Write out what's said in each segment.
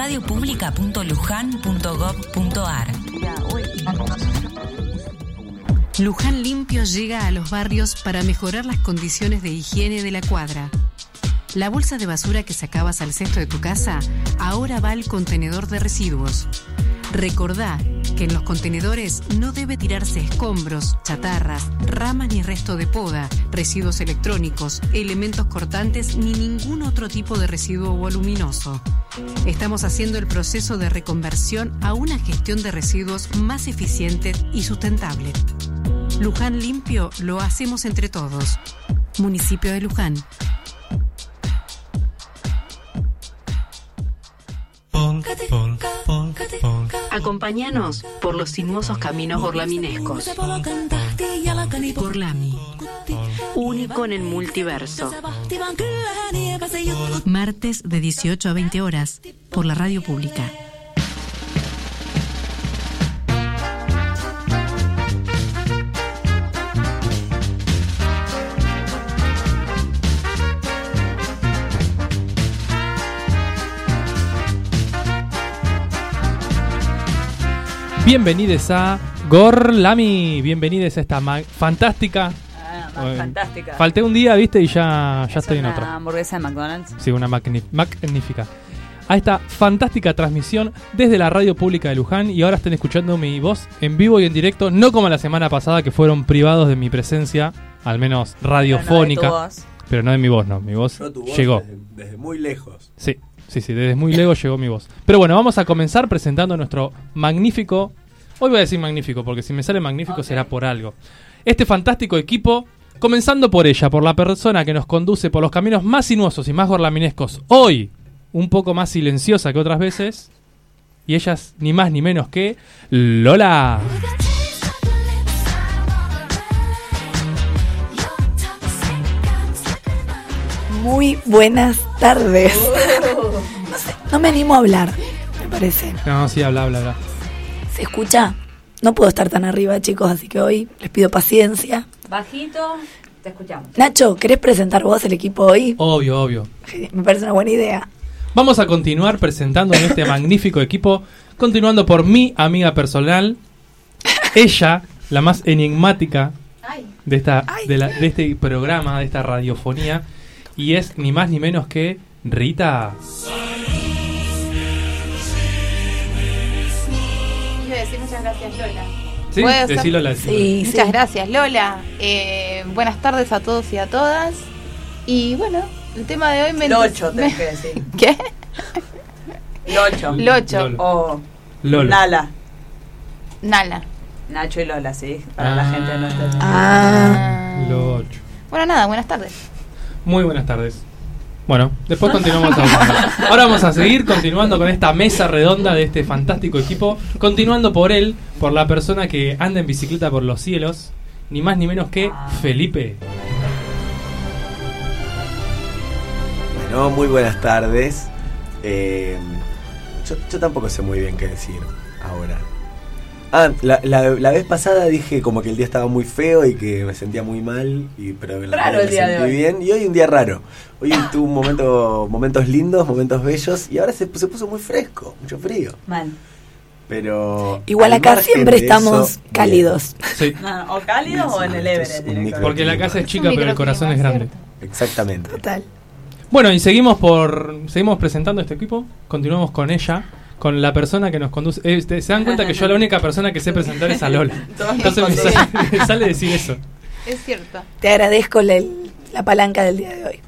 radiopublica.lujan.gov.ar. Luján Limpio llega a los barrios para mejorar las condiciones de higiene de la cuadra. La bolsa de basura que sacabas al cesto de tu casa ahora va al contenedor de residuos. Recordá que en los contenedores no debe tirarse escombros, chatarras, ramas ni resto de poda, residuos electrónicos, elementos cortantes ni ningún otro tipo de residuo voluminoso. Estamos haciendo el proceso de reconversión a una gestión de residuos más eficiente y sustentable. Luján Limpio lo hacemos entre todos. Municipio de Luján. Acompáñanos por los sinuosos caminos borlaminescos. Borlami. Único en el multiverso. Martes de 18 a 20 horas por la radio pública. Bienvenidos a Gorlami, bienvenidos a esta fantástica. Ah, más Eh, fantástica. Falté un día, viste, y ya, ya Es estoy en una otra. hamburguesa de McDonald's. Sí, una magnífica. A esta fantástica transmisión desde la radio pública de Luján y ahora están escuchando mi voz en vivo y en directo, no como la semana pasada que fueron privados de mi presencia, al menos radiofónica, Pero no de tu voz. pero no de mi voz, no, mi voz Yo tu voz llegó. Desde, desde muy lejos. Sí, sí, sí, desde muy lejos llegó mi voz. Pero bueno, vamos a comenzar presentando nuestro magnífico. Hoy voy a decir magnífico, porque si me sale magnífico será por algo. Este fantástico equipo, comenzando por ella, por la persona que nos conduce por los caminos más sinuosos y más gorlaminescos. Hoy, un poco más silenciosa que otras veces. Y ella es ni más ni menos que Lola. Muy buenas tardes. No sé, no me animo a hablar, me parece. No, sí, habla, habla, habla. ¿Se escucha? No puedo estar tan arriba, chicos, así que hoy les pido paciencia. Bajito, te escuchamos. Nacho, ¿querés presentar vos el equipo hoy? Obvio, obvio. Me parece una buena idea. Vamos a continuar presentando en este magnífico equipo, continuando por mi amiga personal, ella, la más enigmática de, esta, de, la- de este programa, de esta radiofonía, y es ni más ni menos que Rita. Muchas gracias, Lola. ¿Sí? ¿Puedo hacer- Decilo, Lola. Sí, Muchas sí. gracias, Lola. Eh, buenas tardes a todos y a todas. Y bueno, el tema de hoy me... Locho, me- tenés que decir. ¿Qué? Locho. Locho. Lolo. O Lola. Nala. Nala. Nacho y Lola, sí. Para Ah. la gente de nuestra. Ah, Locho. Bueno, nada, buenas tardes. Muy buenas tardes. Bueno, después continuamos hablando. Ahora vamos a seguir continuando con esta mesa redonda de este fantástico equipo. Continuando por él, por la persona que anda en bicicleta por los cielos. Ni más ni menos que Felipe. Bueno, muy buenas tardes. Eh, yo, yo tampoco sé muy bien qué decir ahora. Ah, la, la- la vez pasada dije como que el día estaba muy feo y que me sentía muy mal, y, pero en la Raro el me día de sentí hoy. bien. Y hoy un día raro. Hoy tuve un momento, momentos lindos, momentos bellos, y ahora se, se puso muy fresco, mucho frío. Mal. Pero. igual al acá siempre estamos eso, bien. cálidos. Sí, No, o cálido o en el Everest. porque la casa es chica pero el corazón es grande. ¿cierto? Exactamente. Total. Bueno, y seguimos por seguimos presentando este equipo. Continuamos con ella, con la persona que nos conduce. Eh, se dan cuenta que yo la única persona que sé presentar es a Lola. Entonces me sale, me sale decir eso. Es cierto. Te agradezco la, la palanca del día de hoy.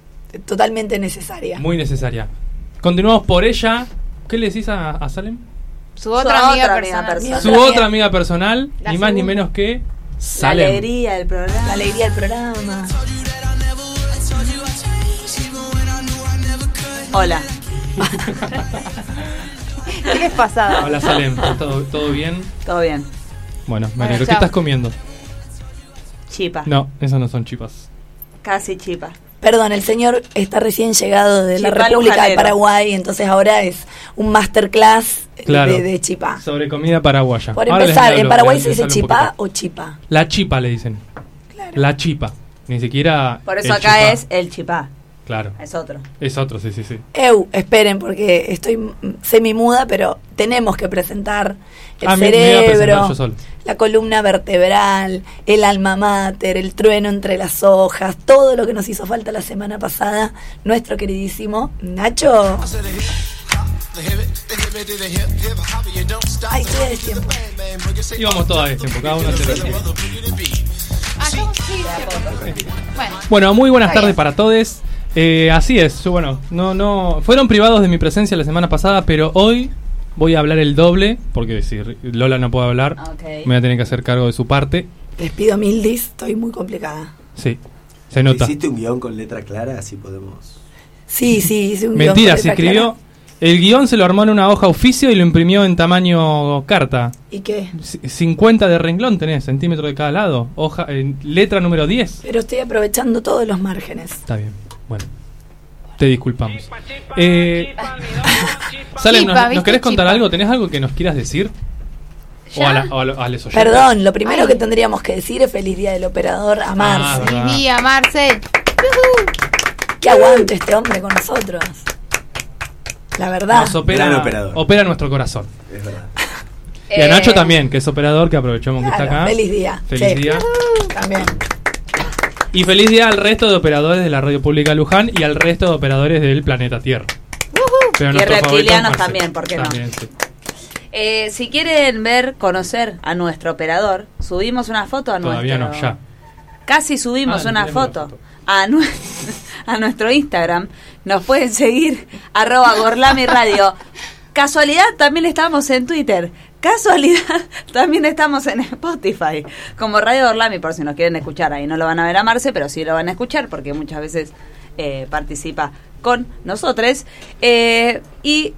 Totalmente necesaria. Muy necesaria. Continuamos por ella. ¿Qué le decís a, a Salem? Su otra amiga otra amiga personal. Su Otra otra amiga. personal, La ni más ni menos que La Salem. alegría del programa. La alegría del programa. Hola. ¿Qué les pasada? Hola Salem, ¿todo, todo bien? Todo bien. Bueno, me Bueno, alegro. ¿Qué estás comiendo? Chipa. No, esas no son chipas. Casi chipa. Perdón, el señor está recién llegado de la República de. Paraguay, entonces ahora es un masterclass Claro. de, de chipá. Sobre comida paraguaya. Por Ahora empezar, hablo, ¿en Paraguay se dice poquito. o chipa? La chipa le dicen. La chipa. Ni siquiera. Por eso acá chipá. es el chipá. Claro. Es otro. Es otro, sí, sí, sí. Eu, esperen, porque estoy semi-muda, pero tenemos que presentar el Ah, me- me iba a presentar cerebro, la columna vertebral, el alma mater, el trueno entre las hojas, todo lo que nos hizo falta la semana pasada, nuestro queridísimo Nacho. Ay, estoy a destiempo. Íbamos todos a este tiempo, cada uno. Bueno, muy buenas tardes para todos. Eh, así es, bueno, no, no, fueron privados de mi presencia la semana pasada, pero hoy voy a hablar el doble, porque si Lola no puede hablar, Ok. me voy a tener que hacer cargo de su parte. Les pido mil dis, estoy muy complicada. Sí, se nota. ¿Hiciste un guion con letra clara? Así podemos. Sí, sí, hice un guion Mentira, con se letra escribió. clara. El guion se lo armó en una hoja oficio y lo imprimió en tamaño carta. ¿Y qué? C- 50 de renglón tenés, centímetro de cada lado. Hoja, en letra número 10. Pero estoy aprovechando todos los márgenes. Está bien, bueno. Te disculpamos. Eh, Salem, ¿nos, nos querés contar algo? ¿Tenés algo que nos quieras decir? O a, la, o a lo-. Perdón, lo primero Ay. que tendríamos que decir es feliz día del operador a Marce. Ah, verdad. feliz día, Marce. que aguante este hombre con nosotros. La verdad. Nos opera, Gran operador. opera nuestro corazón. Es verdad. Y a Eh, Nacho también, que es operador, que aprovechamos que Claro, está acá. feliz día. Feliz Sí. día. También. Y feliz día al resto de operadores de la Radio Pública Luján y al resto de operadores del planeta Tierra. Pero Y reptilianos también, ¿por qué no? También, sí. Eh, si quieren ver, conocer a nuestro operador, subimos una foto a Todavía nuestro... no, ya. Casi subimos Ah, una foto, foto. A, nu- a nuestro Instagram. Nos pueden seguir, arroba Gorlami Radio. Casualidad, también estamos en Twitter. Casualidad, también estamos en Spotify. Como Radio Gorlami, por si nos quieren escuchar. Ahí no lo van a ver a Marce, pero sí lo van a escuchar porque muchas veces eh, participa con nosotros. Eh, y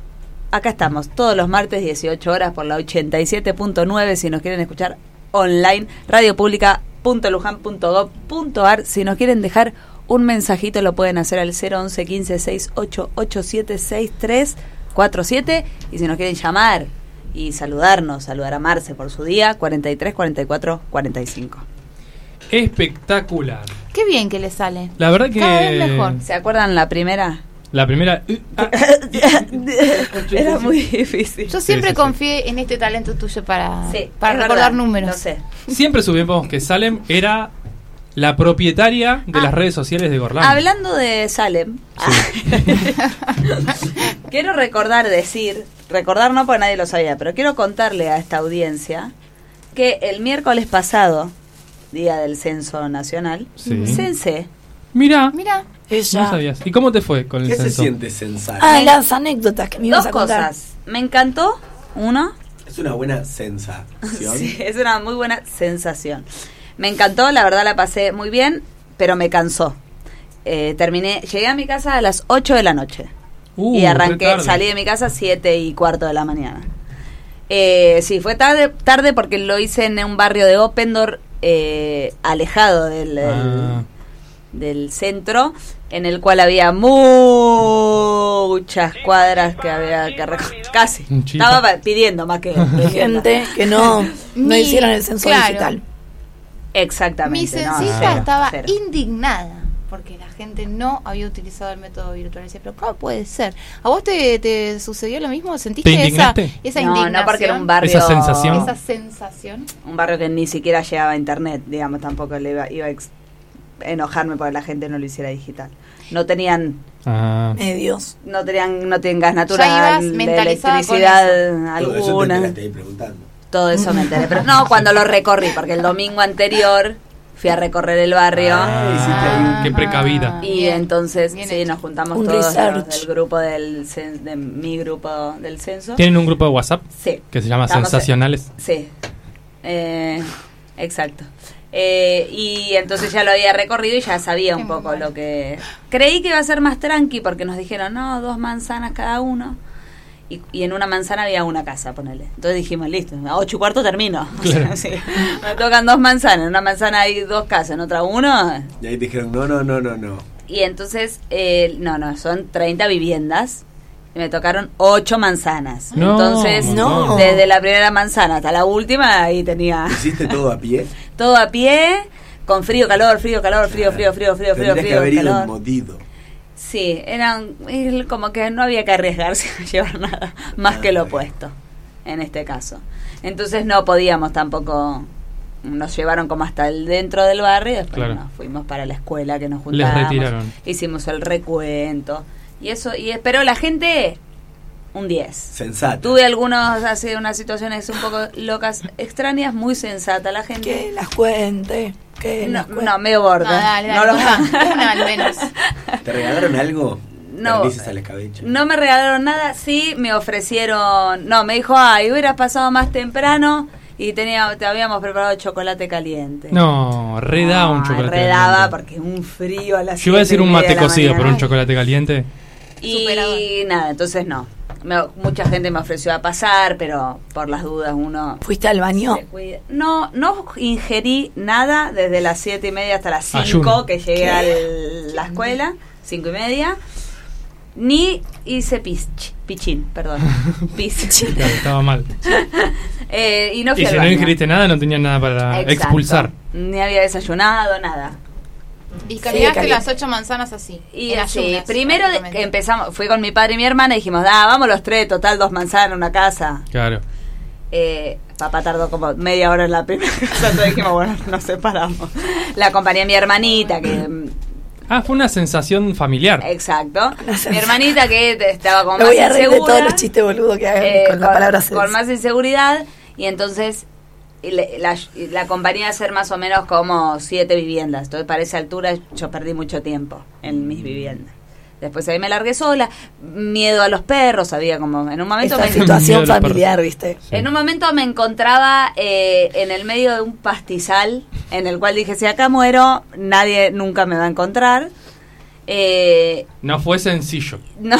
acá estamos, todos los martes 18 horas por la 87.9 si nos quieren escuchar online, radiopublica.lujan.gov.ar. Si nos quieren dejar un mensajito lo pueden hacer al 011 15 68 87 63 47 y si nos quieren llamar y saludarnos, saludar a Marce por su día, 43 44 45. Espectacular. Qué bien que le sale. La verdad que. Cada vez mejor. ¿Se acuerdan la primera? La primera. ah, Era muy difícil. Yo siempre sí, sí. confié en este talento tuyo para, Sí, para recordar verdad, números. Lo sé. siempre subimos que Salem era la propietaria de Ah. las redes sociales de Gorlami. Hablando de Salem, quiero recordar, decir, recordar no porque nadie lo sabía, pero quiero contarle a esta audiencia que el miércoles pasado, día del censo nacional, Sí. censé. Mira, Mira, Ella. no sabías. ¿Y cómo te fue con el ¿Qué se censo? siente censar? Ah, las anécdotas que me ibas Dos a contar. cosas. Me encantó, uno, Es una buena sensación. Sí, es una muy buena sensación. Me encantó, la verdad la pasé muy bien, pero me cansó. Eh, terminé, llegué a mi casa a las 8 de la noche Uh, y arranqué, salí de mi casa a 7 y cuarto de la mañana. Eh, sí, fue tarde, tarde porque lo hice en un barrio de Opendor, eh, alejado del, del- Ah. del centro, en el cual había muchas cuadras que había que recorrer. Casi. Estaba pidiendo más que... Gente que no, no Mi- hicieron el censo claro. digital. Exactamente. mi no, censista cero, estaba cero. indignada porque la gente no había utilizado el método virtual. Y decía, pero ¿cómo puede ser? ¿A vos te, te sucedió lo mismo? ¿Sentiste ¿Te esa, esa no, indignación? no porque era un barrio... Esa sensación. Esa sensación. Un barrio que ni siquiera llegaba a internet, digamos, tampoco le iba, iba a enojarme porque la gente no lo hiciera digital. No tenían Ah. Medios. no tenían no tienen gas natural, de electricidad alguna. Todo eso me enteré, pero no cuando lo recorrí, porque el domingo anterior fui a recorrer el barrio. Ah, hiciste ahí un- Qué precavida. Y Bien, entonces bien sí, hecho. nos juntamos Un todos los del grupo del de mi grupo del censo. ¿Tienen un grupo de WhatsApp Sí. que se llama Estamos- Sensacionales? Sí, eh, exacto. Eh, y entonces ya lo había recorrido y ya sabía un Qué poco lo que... Creí que iba a ser más tranqui porque nos dijeron, no, dos manzanas cada uno. Y, y en una manzana había una casa, ponele. Entonces dijimos, listo, a ocho y cuarto termino. O sea, Claro. sí. Me tocan dos manzanas, en una manzana hay dos casas, en otra uno. Y ahí dijeron, no, no, no, no, no. Y entonces, eh, no, no, son 30 viviendas. Y me tocaron ocho manzanas. No, entonces, no. desde la primera manzana hasta la última, ahí tenía ¿Hiciste todo a pie? todo a pie, con frío, calor, frío, calor, frío, frío, frío, frío, frío, Tendrías que frío, haber ido en calor. modido. Sí, eran como que no había que arriesgarse a llevar nada más que lo puesto, en este caso. Entonces no podíamos tampoco, nos llevaron como hasta el dentro del barrio y después Claro. nos fuimos para la escuela que nos Les juntábamos. retiraron. Hicimos el recuento y eso, y pero la gente un 10. Sensata. Tuve algunos, así, unas situaciones un poco locas, extrañas, muy sensata la gente. Que las cuente. Que No, las cuente. no, medio borda. No, dale, No dale, lo- una, una al menos. ¿Te regalaron algo? No. No me regalaron nada, sí me ofrecieron, no, me dijo, ay, hubieras pasado más temprano y tenía, te habíamos preparado chocolate caliente. No, redaba un chocolate redaba caliente. porque un frío a las Yo iba a decir un mate de cocido, pero un chocolate caliente. Y Superador. nada, entonces no. Me- mucha gente me ofreció a pasar, pero por las dudas uno ¿Fuiste al baño? No, no ingerí nada desde las siete y media hasta las cinco Ayuno. que llegué a la escuela, cinco y media. Ni hice pis, pichín, perdón. Claro, estaba mal. Eh, y no fui Y al si no ingeriste nada, no tenías nada para Exacto. expulsar. Ni había desayunado, nada. Y caminaste las ocho manzanas así. Y en así, ayunas, primero de- empezamos, fui con mi padre y mi hermana y dijimos, da, vamos los tres, total, dos manzanas, una casa. Claro. Eh, papá tardó como media hora en la primera casa, entonces dijimos, bueno, nos separamos. La acompañé a mi hermanita, que... mm, Ah, fue una sensación familiar. Exacto. Mi hermanita que estaba con Me más voy a reír de todos los chistes boludos que hagan eh, con la palabra con más inseguridad y entonces y le- la, y la compañía a hacer más o menos como siete viviendas. Entonces para esa altura yo perdí mucho tiempo en mis viviendas. Después ahí me largué sola, miedo a los perros, había como en un momento Esta me, situación familiar, ¿viste? Sí. en un momento me encontraba eh, en el medio de un pastizal en el cual dije si acá muero nadie nunca me va a encontrar. Eh, No fue sencillo. no,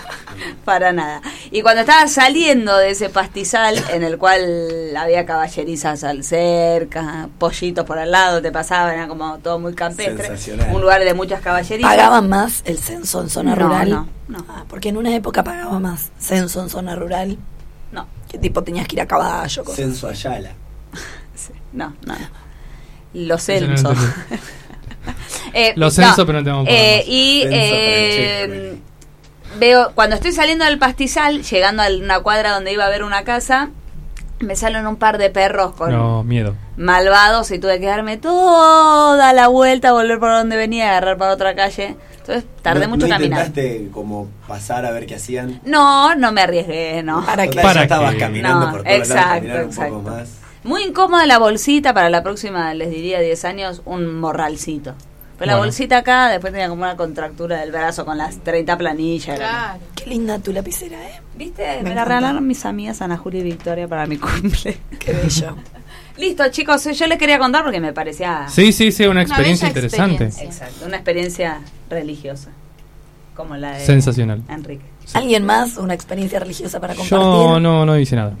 para nada. Y cuando estaba saliendo de ese pastizal en el cual había caballerizas al cerca, pollitos por al lado, te pasaban, era como todo muy campestre. Un lugar de muchas caballerizas. ¿Pagaban más el censo en zona No, rural? no, no. Ah, porque en una época pagaba más censo en zona rural. No, Que tipo tenías que ir a caballo, cosas. Censo Ayala. sí, no, no. no. Los Eso no lo. Eh, Los censos, pero no te vamos a eh. Y Censo eh, veo, cuando estoy saliendo del pastizal, llegando a una cuadra donde iba a ver una casa, me salen un par de perros con No, miedo. malvados y tuve que darme toda la vuelta, volver por donde venía, agarrar para otra calle. Entonces tardé ¿No- mucho ¿no caminando. intentaste como pasar a ver qué hacían? No, no me arriesgué, no. ¿Para qué? ¿Para estabas qué? caminando No, por todos lados, exacto, caminar un exacto. poco más. Muy incómoda la bolsita, para la próxima les diría 10 años, un morralcito. Pero la bolsita acá, después tenía como una contractura del brazo con las 30 planillas. Claro. Qué linda tu lapicera, ¿eh? ¿Viste? Me Me, la regalaron mis amigas Ana Julia y Victoria para mi cumple. Qué bello. Listo, chicos, yo les quería contar porque me parecía... Sí, sí, sí, una experiencia interesante. experiencia. Exacto, una experiencia religiosa. Como la de Sensacional. Enrique. ¿Alguien más? ¿Una experiencia religiosa para compartir? Yo no, no hice nada.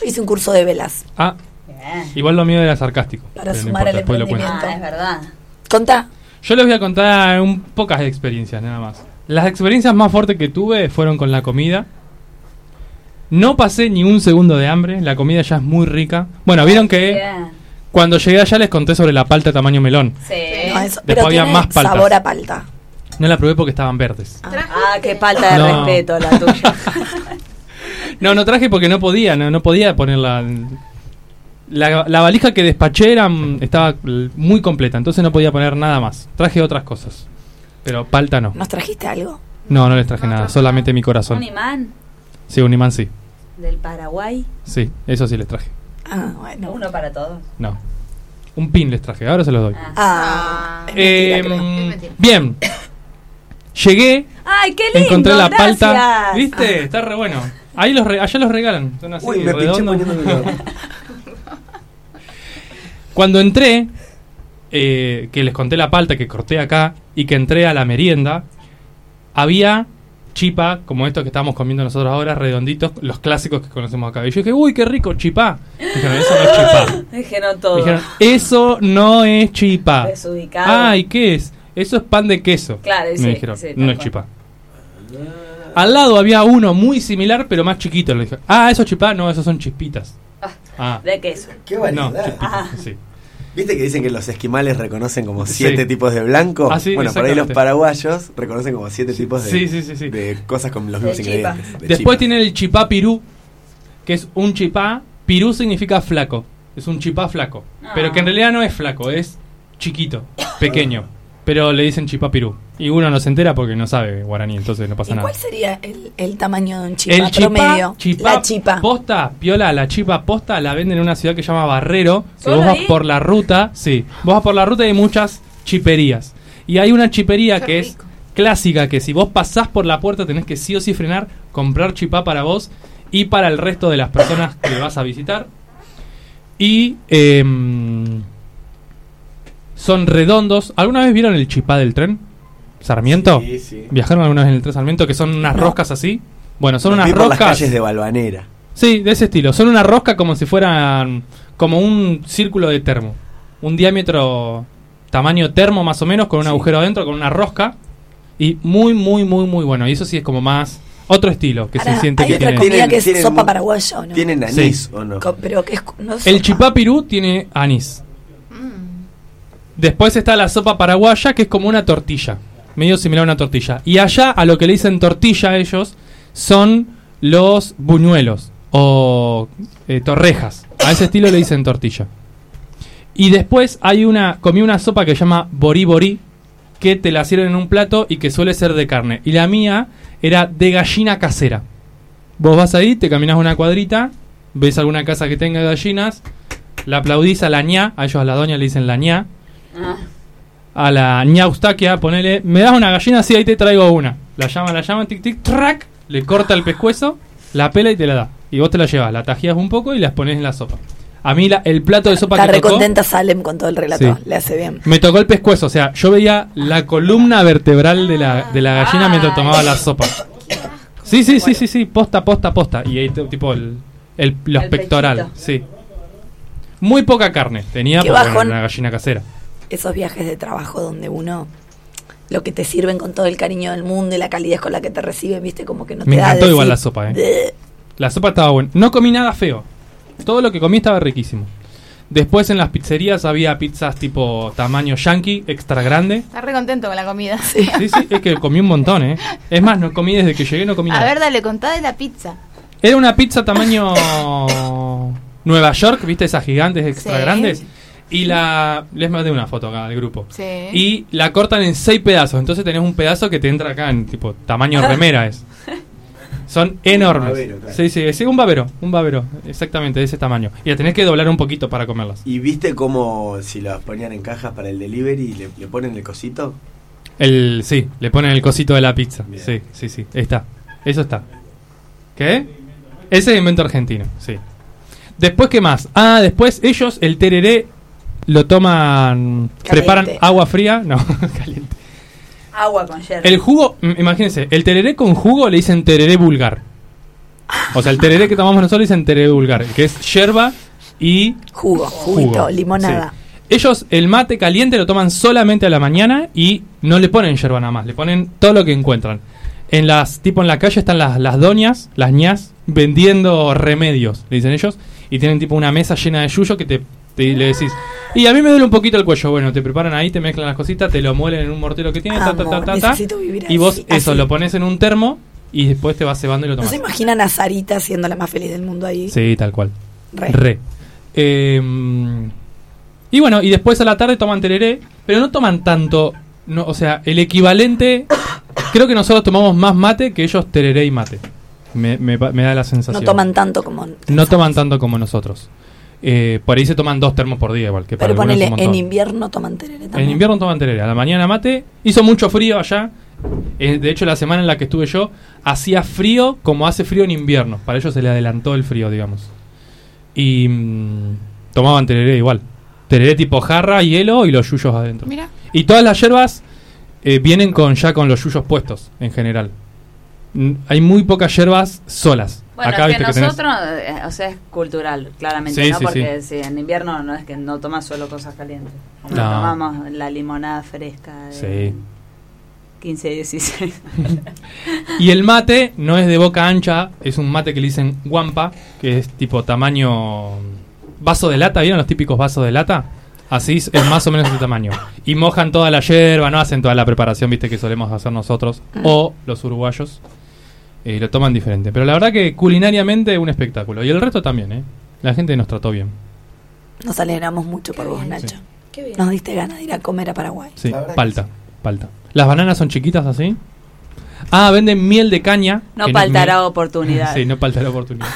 Yo hice un curso de velas. Ah, Bien. igual lo mío era sarcástico. Para pero no sumar importa, al después lo cuento. emprendimiento. Ah, es verdad. Contá. Yo les voy a contar un, pocas experiencias, nada más. Las experiencias más fuertes que tuve fueron con la comida. No pasé ni un segundo de hambre, la comida ya es muy rica. Bueno, vieron que cuando llegué allá les conté sobre la palta tamaño melón. Sí. No, eso- Después pero había tiene más paltas. sabor a palta. No la probé porque estaban verdes. Ah, qué falta de No. respeto la tuya. No, no traje porque no podía, no, no podía ponerla. La, la valija que despaché era, mm, estaba muy completa, entonces no podía poner nada más. Traje otras cosas, pero palta no. ¿Nos trajiste algo? No, no les traje nada, solamente mi Un corazón. imán Sí, un imán sí. del Paraguay. Sí, eso sí les traje. Ah, bueno. Uno para todos. No. Un pin les traje, ahora se los doy. Ah. Ah, es Eh, mentira, creo. Es mentira. bien. Llegué, Ay, qué lindo. encontré la gracias. palta. ¿Viste? Está re bueno. Ahí los re- allá los regalan. Son así, Uy, me. Cuando entré, eh, que les conté la palta que corté acá y que entré a la merienda, había chipa, como estos que estamos comiendo nosotros ahora, redonditos, los clásicos que conocemos acá. Y yo dije, uy, qué rico, chipá. Dijeron, eso no es chipá. Dijeron todo. Dijeron, eso no es chipá. Desubicado. Ah, ¿y qué es? Eso es pan de queso. Claro, Me sí, dijeron, sí, no es cual. chipá. Al lado había uno muy similar, pero más chiquito. Le dije, ah, eso es chipá. No, esos son chispitas. Ah, De queso. Qué no, variedad. chispitas, Ah. sí. ¿Viste que dicen que los esquimales reconocen como siete Sí. tipos de blanco? Ah, sí, bueno, por ahí los paraguayos reconocen como siete tipos de, Sí, sí, sí, sí. de cosas con los De mismos chipa. ingredientes. de Después chipa. tiene el chipá pirú, que es un chipá. Pirú significa flaco. Es un chipá flaco. Ah. Pero que en realidad no es flaco, es chiquito, pequeño. Pero le dicen chipá pirú. Y uno no se entera porque no sabe guaraní, entonces no pasa ¿Y nada. cuál sería el, el tamaño de un chipa El chipá, promedio? chipá la chipa. posta, piola, la chipa posta la venden en una ciudad que se llama Barrero. Si ¿Solo vos vas ahí? por la ruta, sí, vos vas por la ruta y hay muchas chiperías. Y hay una chipería Qué que es clásica, que si vos pasás por la puerta tenés que sí o sí frenar, comprar chipá para vos y para el resto de las personas que vas a visitar. Y em, son redondos. ¿Alguna vez vieron el chipá del tren? ¿Sarmiento? Sí, sí. ¿Viajaron alguna vez en el tren Sarmiento? Que son unas No. roscas así. Bueno, son Los unas vi por las roscas. calles de Balvanera. Sí, de ese estilo. Son una rosca como si fueran como un círculo de termo. Un diámetro tamaño termo más o menos, con un Sí. agujero adentro, con una rosca. Y muy, muy, muy, muy bueno. Y eso sí es como más otro estilo que Ahora, se siente hay que otra tiene. comida Tienen- que es tienen sopa paraguaya, ¿o no? ¿Tienen anís o no? Co- pero que es no El chipá pirú tiene anís. Después está la sopa paraguaya, que es como una tortilla. Medio similar a una tortilla. Y allá, a lo que le dicen tortilla a ellos, son los buñuelos o eh, torrejas. A ese estilo le dicen tortilla. Y después hay una, comí una sopa que se llama borí borí, que te la sirven en un plato y que suele ser de carne. Y la mía era de gallina casera. Vos vas ahí, te caminas una cuadrita, ves alguna casa que tenga gallinas, la aplaudís a la ña, a ellos a la doña le dicen la ña, Ah, a la ña Eustaquia, ponele, me das una gallina, sí, ahí te traigo una. La llama, la llama, tic, tic, track, le corta el pescuezo, la pela y te la da. Y vos te la llevas, la tajías un poco y las pones en la sopa. A mí la- el plato de sopa Está que tocó, recontenta Salem con todo el relato. Sí. Le hace bien. me tocó el pescuezo, o sea, yo veía la columna vertebral de la, de la gallina mientras tomaba la sopa. Sí, sí, sí, sí, sí, posta, posta, posta. Y ahí tipo el, el- los El pechito. sí. Muy poca carne tenía bajón. una gallina casera. Esos viajes de trabajo donde uno lo que te sirven con todo el cariño del mundo y la calidez con la que te reciben, viste, como que no Me te da encantó decir, igual la sopa, eh. La sopa estaba buena. No comí nada feo. Todo lo que comí estaba riquísimo. Después en las pizzerías había pizzas tipo tamaño yankee, extra grande. Está re contento con la comida. Sí, sí, es que comí un montón, ¿eh? Es más, no comí desde que llegué, no comí A nada. ver, dale, contá de la pizza. Era una pizza tamaño Nueva York, ¿viste? Esas gigantes extra Sí. grandes. Y la... Les mandé una foto acá al grupo. Sí. Y la cortan en seis pedazos. Entonces tenés un pedazo que te entra acá en tipo tamaño remera es. Son enormes. babero, claro. Sí, sí, sí, un babero, un babero, exactamente de ese tamaño. Y la tenés que doblar un poquito para comerlas. ¿Y viste cómo si las ponían en cajas para el delivery le, le ponen el cosito? El, sí, le ponen el cosito de la pizza. Bien. Sí, sí, sí, está. Eso está. ¿Qué? Ese es invento argentino, sí. Después, ¿qué más? Ah, después ellos el tereré lo toman, Caliente. preparan agua fría, no, caliente. agua con hierro. El jugo, imagínense, el tereré con jugo le dicen tereré vulgar. O sea, el tereré que tomamos nosotros le dicen tereré vulgar, que es yerba y Jugo, juguito, jugo. limonada. Sí. Ellos el mate caliente lo toman solamente a la mañana y no le ponen yerba nada más, le ponen todo lo que encuentran. En las, tipo en la calle están las, las doñas, las ñas, vendiendo remedios, le dicen ellos, y tienen tipo una mesa llena de yuyo que te, te- le decís, y a mí me duele un poquito el cuello, bueno, te preparan ahí, te mezclan las cositas, te lo muelen en un mortero que tiene, ta, ta, ta, ta, y vos eso lo pones en un termo y después te vas cebando y lo ¿No tomas. se imaginan a Sarita siendo la más feliz del mundo ahí? Sí, tal cual. Re. Eh, y bueno, y después a la tarde toman tereré, pero no toman tanto. No, o sea, el equivalente. Creo que nosotros tomamos más mate que ellos tereré y mate. Me, me me da la sensación. No toman tanto como... No toman tanto como nosotros. Eh, por ahí se toman dos termos por día, igual que para Pero es ponele, un en invierno toman tereré también. En invierno toman tereré. A la mañana mate. Hizo mucho frío allá. Eh, de hecho, la semana en la que estuve yo, hacía frío como hace frío en invierno. Para ellos se le adelantó el frío, digamos. Y mm, tomaban tereré igual. Tereré tipo jarra, hielo y los yuyos adentro. Mira. Y todas las hierbas eh, vienen con ya con los yuyos puestos, en general. Hay muy pocas hierbas solas. Bueno, Acá es que viste que tenés- nosotros, eh, o sea, es cultural, claramente, Sí, ¿no? sí, Porque si en invierno no es que no tomas solo cosas calientes. No. tomamos la limonada fresca de Sí. 15, 16. Y el mate no es de boca ancha, es un mate que le dicen guampa, que es tipo tamaño vaso de lata, ¿vieron los típicos vasos de lata? Así es más o menos ese tamaño. Y mojan toda la hierba, no hacen toda la preparación, viste, que solemos hacer nosotros. O los uruguayos. Eh, lo toman diferente. Pero la verdad que culinariamente un espectáculo. Y el resto también, ¿eh? La gente nos trató bien. Nos alegramos mucho por vos, Nacho. Qué bien. Nos diste ganas de ir a comer a Paraguay. Sí, palta, palta. Las bananas son chiquitas así. Ah, venden miel de caña. No es faltará miel- oportunidad. Sí, no faltará oportunidad.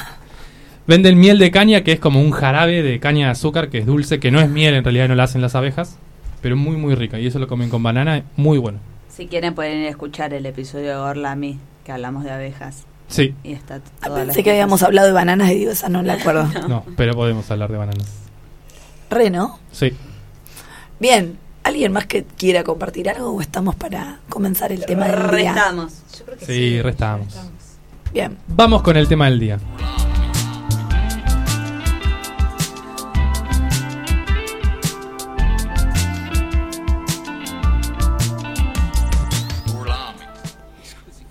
Venden miel de caña, que es como un jarabe de caña de azúcar, que es dulce, que no es miel, en realidad no la hacen las abejas, pero muy, muy rica. Y eso lo comen con banana, muy bueno. Si quieren pueden ir a escuchar el episodio de Orlami, que hablamos de abejas. Sí, Y está Ah, pensé que habíamos hablado de bananas y digo, esa no la acuerdo. no, pero podemos hablar de bananas. Re, ¿no? Sí. Bien, ¿alguien más que quiera compartir algo o estamos para comenzar el tema del día? Restamos. Yo creo que Sí, restamos. Bien, Vamos con el tema del día.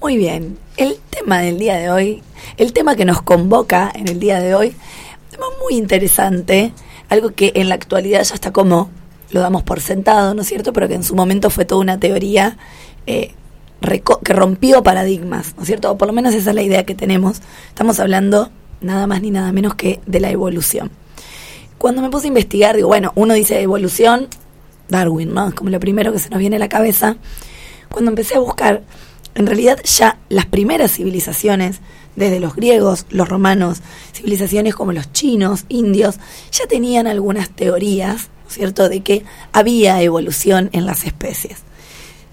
Muy bien. El tema del día de hoy, el tema que nos convoca en el día de hoy, un tema muy interesante, algo que en la actualidad ya está como, lo damos por sentado, ¿no es cierto? Pero que en su momento fue toda una teoría eh, que rompió paradigmas, ¿no es cierto? O por lo menos esa es la idea que tenemos. Estamos hablando nada más ni nada menos que de la evolución. Cuando me puse a investigar, digo, bueno, uno dice evolución, Darwin, ¿no? Es como lo primero que se nos viene a la cabeza. Cuando empecé a buscar, en realidad ya las primeras civilizaciones, desde los griegos, los romanos, civilizaciones como los chinos, indios, ya tenían algunas teorías, ¿no es ¿cierto?, de que había evolución en las especies.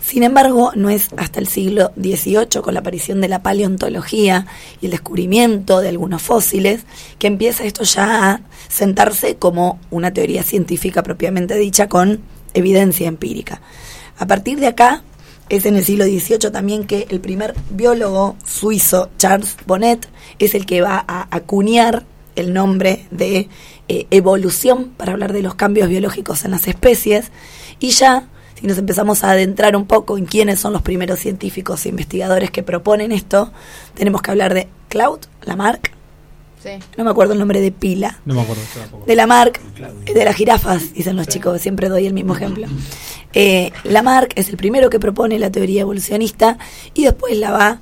Sin embargo, no es hasta el siglo XVIII, con la aparición de la paleontología y el descubrimiento de algunos fósiles, que empieza esto ya a sentarse como una teoría científica propiamente dicha con evidencia empírica. A partir de acá, es en el siglo XVIII también que el primer biólogo suizo, Charles Bonnet, es el que va a acuñar el nombre de eh, evolución para hablar de los cambios biológicos en las especies. Y ya si nos empezamos a adentrar un poco en quiénes son los primeros científicos e investigadores que proponen esto, tenemos que hablar de Claude Lamarck, Sí. no me acuerdo el nombre de pila, No me acuerdo. tampoco. de Lamarck, de las jirafas, dicen los chicos, siempre doy el mismo ejemplo. Eh, Lamarck es el primero que propone la teoría evolucionista y después la va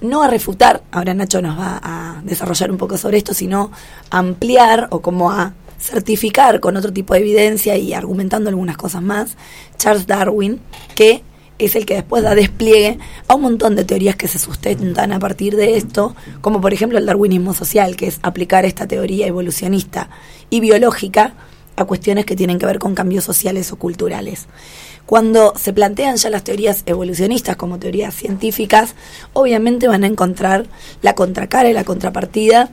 no a refutar, ahora Nacho nos va a desarrollar un poco sobre esto, sino a ampliar o como a certificar con otro tipo de evidencia y argumentando algunas cosas más, Charles Darwin, que es el que después da despliegue a un montón de teorías que se sustentan a partir de esto, como por ejemplo el darwinismo social, que es aplicar esta teoría evolucionista y biológica a cuestiones que tienen que ver con cambios sociales o culturales. Cuando se plantean ya las teorías evolucionistas como teorías científicas, obviamente van a encontrar la contracara y la contrapartida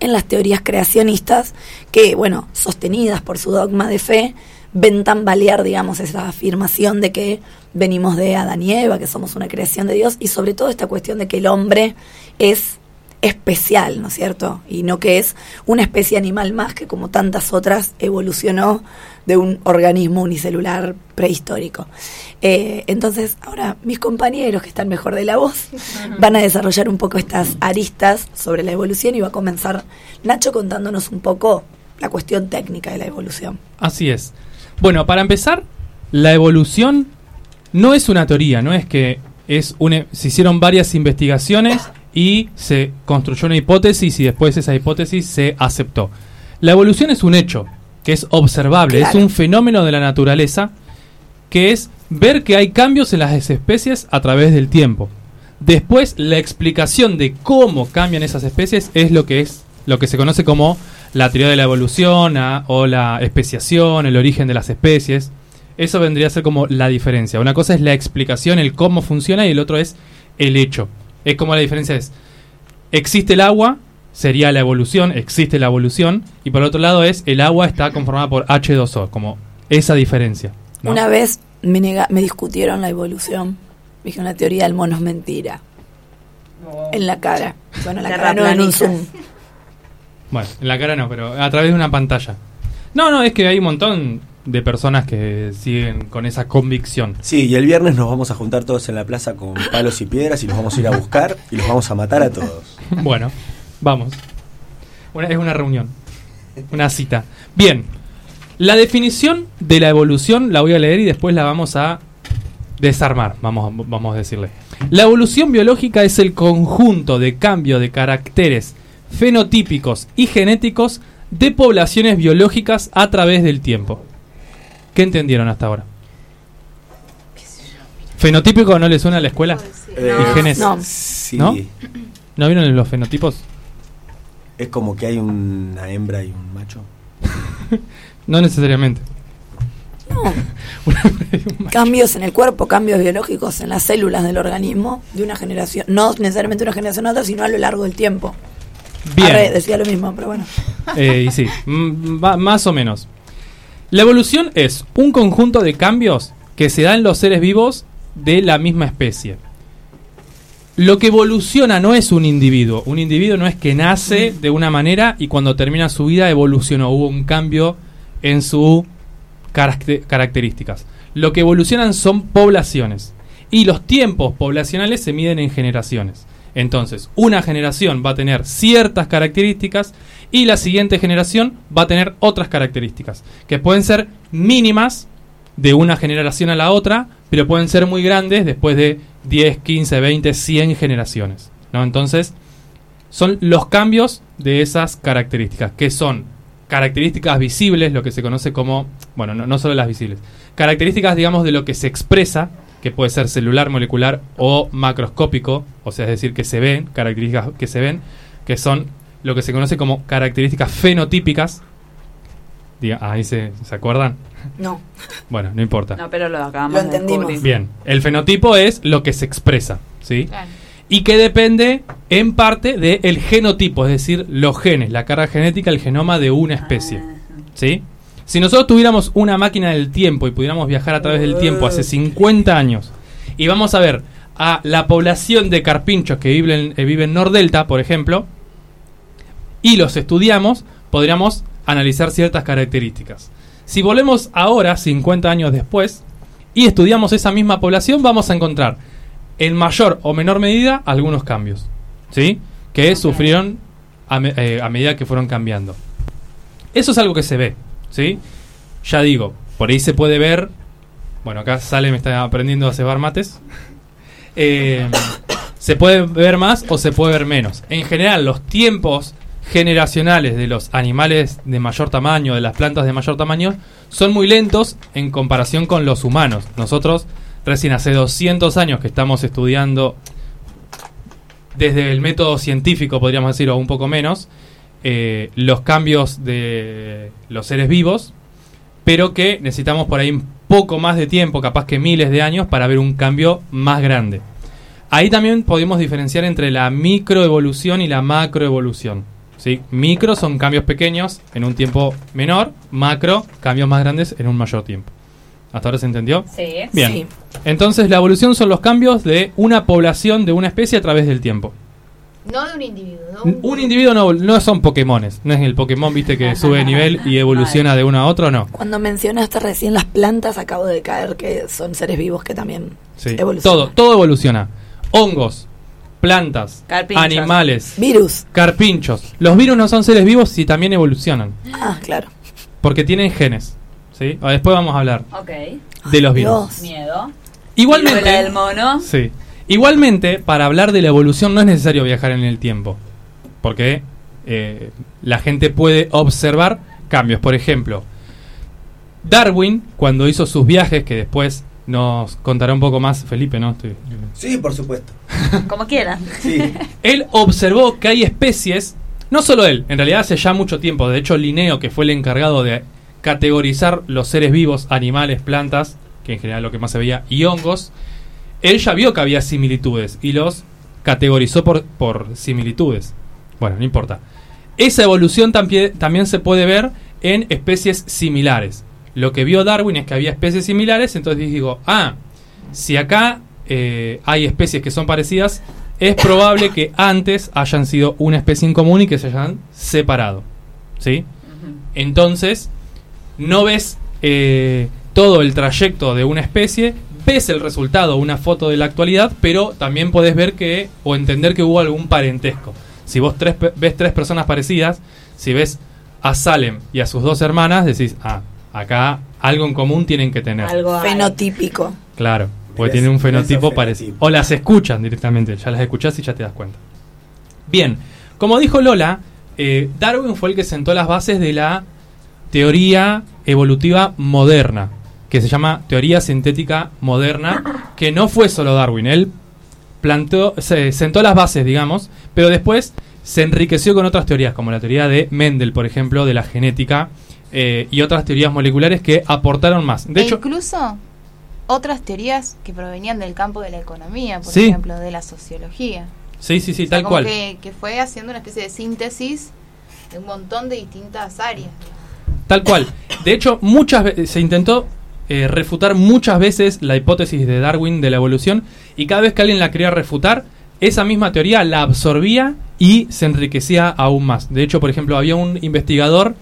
en las teorías creacionistas que, bueno, sostenidas por su dogma de fe, ven tambalear, digamos, esa afirmación de que venimos de Adán y Eva, que somos una creación de Dios, y sobre todo esta cuestión de que el hombre es especial, ¿no es cierto? Y no que es una especie animal más que como tantas otras evolucionó de un organismo unicelular prehistórico. Eh, entonces, ahora mis compañeros que están mejor de la voz van a desarrollar un poco estas aristas sobre la evolución y va a comenzar Nacho contándonos un poco la cuestión técnica de la evolución. Así es. Bueno, para empezar, la evolución no es una teoría, no es que es una, se hicieron varias investigaciones y se construyó una hipótesis y después esa hipótesis se aceptó. La evolución es un hecho que es observable, Claro. es un fenómeno de la naturaleza que es ver que hay cambios en las especies a través del tiempo. Después, la explicación de cómo cambian esas especies es lo que es lo que se conoce como la teoría de la evolución ah, o la especiación, el origen de las especies. Eso vendría a ser como la diferencia. Una cosa es la explicación, el cómo funciona, y el otro es el hecho. Es como la diferencia es, existe el agua, sería la evolución, existe la evolución, y por otro lado es, el agua está conformada por H2O, como esa diferencia. ¿no? Una vez me, nega- me discutieron la evolución, dije una teoría del mono es mentira. En la cara. Bueno, en la cara no en un zoom. Bueno, en la cara no, pero a través de una pantalla. No, no, es que hay un montón de personas que siguen con esa convicción. Sí, y el viernes nos vamos a juntar todos en la plaza con palos y piedras y los vamos a ir a buscar y los vamos a matar a todos. Bueno, vamos. Una- es una reunión, una cita. Bien, La definición de la evolución la voy a leer y después la vamos a desarmar, vamos, vamos a decirle. La evolución biológica es el conjunto de cambio de caracteres fenotípicos y genéticos de poblaciones biológicas a través del tiempo. ¿Qué entendieron hasta ahora? ¿Fenotípico no le suena a la escuela? Eh, ¿Y genes? No. Sí. ¿No? ¿No vieron los fenotipos? Es como que hay una hembra y un macho. No necesariamente. No. cambios en el cuerpo, cambios biológicos en las células del organismo de una generación, no necesariamente una generación a otra, sino a lo largo del tiempo. Bien. Arre, decía lo mismo, pero bueno. Eh, y sí, más o menos. La evolución es un conjunto de cambios que se dan en los seres vivos de la misma especie. Lo que evoluciona no es un individuo. Un individuo no es que nace de una manera y cuando termina su vida evolucionó. Hubo un cambio en sus caracte- características. Lo que evolucionan son poblaciones. Y los tiempos poblacionales se miden en generaciones. Entonces, una generación va a tener ciertas características y la siguiente generación va a tener otras características, que pueden ser mínimas de una generación a la otra, pero pueden ser muy grandes después de 10, 15, 20, 100 generaciones. ¿no? Entonces, son los cambios de esas características, que son características visibles, lo que se conoce como, bueno, no, no solo las visibles, características, digamos, de lo que se expresa, que puede ser celular, molecular o macroscópico, o sea, es decir, que se ven, características que se ven, que son lo que se conoce como características fenotípicas. Diga, ahí se, ¿se acuerdan? No. Bueno, no importa. No, pero lo acabamos Lo entendimos. Bien, el fenotipo es lo que se expresa, ¿sí? Claro. Y que depende en parte del genotipo, es decir, los genes, la carga genética, el genoma de una especie, ¿sí? Si nosotros tuviéramos una máquina del tiempo y pudiéramos viajar a través del tiempo hace 50 años y vamos a ver a la población de carpinchos que viven, eh, vive en Nordelta, por ejemplo, y los estudiamos, podríamos analizar ciertas características. Si volvemos ahora, 50 años después, y estudiamos esa misma población, vamos a encontrar en mayor o menor medida algunos cambios, ¿sí? Que sufrieron a, me- eh, a medida que fueron cambiando. Eso es algo que se ve, ¿sí? Ya digo, por ahí se puede ver, bueno, acá sale, me está aprendiendo a cebar mates. Eh, se puede ver más o se puede ver menos. En general, los tiempos generacionales de los animales de mayor tamaño, de las plantas de mayor tamaño, son muy lentos en comparación con los humanos. Nosotros, recién hace 200 años que estamos estudiando desde el método científico, podríamos decir, o un poco menos, eh, los cambios de los seres vivos, pero que necesitamos por ahí un poco más de tiempo, capaz que miles de años, para ver un cambio más grande. Ahí también podemos diferenciar entre la microevolución y la macroevolución. ¿sí? Micro son cambios pequeños en un tiempo menor, macro, cambios más grandes en un mayor tiempo. ¿Hasta ahora se entendió? Sí. Bien. Sí. Entonces la evolución son los cambios de una población de una especie a través del tiempo. No de un individuo, ¿no? Un individuo no, no son Pokémones, no es el Pokémon, viste, que sube de nivel y evoluciona de uno a otro, no. Cuando mencionaste recién las plantas, acabo de caer que son seres vivos que también Sí. evolucionan. Todo, todo evoluciona. Hongos, plantas, Carpinchos. animales, Virus. carpinchos. Los virus no son seres vivos si también evolucionan, Ah, claro. porque tienen genes. ¿sí? Después vamos a hablar de los virus. Dios. Miedo. Igualmente, Viruela del mono. Sí. Igualmente, para hablar de la evolución no es necesario viajar en el tiempo. Porque eh, la gente puede observar cambios. Por ejemplo, Darwin, cuando hizo sus viajes, que después nos contará un poco más Felipe, ¿no? Estoy- Sí, por supuesto. Como quieran. Sí. Él observó que hay especies, no solo él, en realidad hace ya mucho tiempo, de hecho Linneo, que fue el encargado de categorizar los seres vivos, animales, plantas, que en general lo que más se veía, y hongos, él ya vio que había similitudes y los categorizó por, por similitudes. Bueno, no importa. Esa evolución también, también se puede ver en especies similares. Lo que vio Darwin es que había especies similares, entonces digo, ah, si acá eh, hay especies que son parecidas, es probable que antes hayan sido una especie en común y que se hayan separado. ¿Sí? Entonces, no ves eh, todo el trayecto de una especie, ves el resultado, una foto de la actualidad, pero también podés ver que, o entender que hubo algún parentesco. Si vos tres, ves tres personas parecidas, si ves a Salem y a sus dos hermanas, decís, ah, Acá algo en común tienen que tener. Algo hay. Fenotípico. Claro, porque tienen un fenotipo parecido. O las escuchan directamente, ya las escuchás y ya te das cuenta. Bien, como dijo Lola, eh, Darwin fue el que sentó las bases de la teoría evolutiva moderna, que se llama teoría sintética moderna, que no fue solo Darwin, él planteó, se sentó las bases, digamos, pero después se enriqueció con otras teorías, como la teoría de Mendel, por ejemplo, de la genética, eh, y otras teorías moleculares que aportaron más. De e hecho, incluso otras teorías que provenían del campo de la economía, por Sí. ejemplo, de la sociología. sí, sí, sí, O sea, tal como cual. Que, que fue haciendo una especie de síntesis de un montón de distintas áreas. Tal cual. De hecho, muchas ve- se intentó eh, refutar muchas veces la hipótesis de Darwin de la evolución y cada vez que alguien la quería refutar, esa misma teoría la absorbía y se enriquecía aún más. De hecho, por ejemplo, había un investigador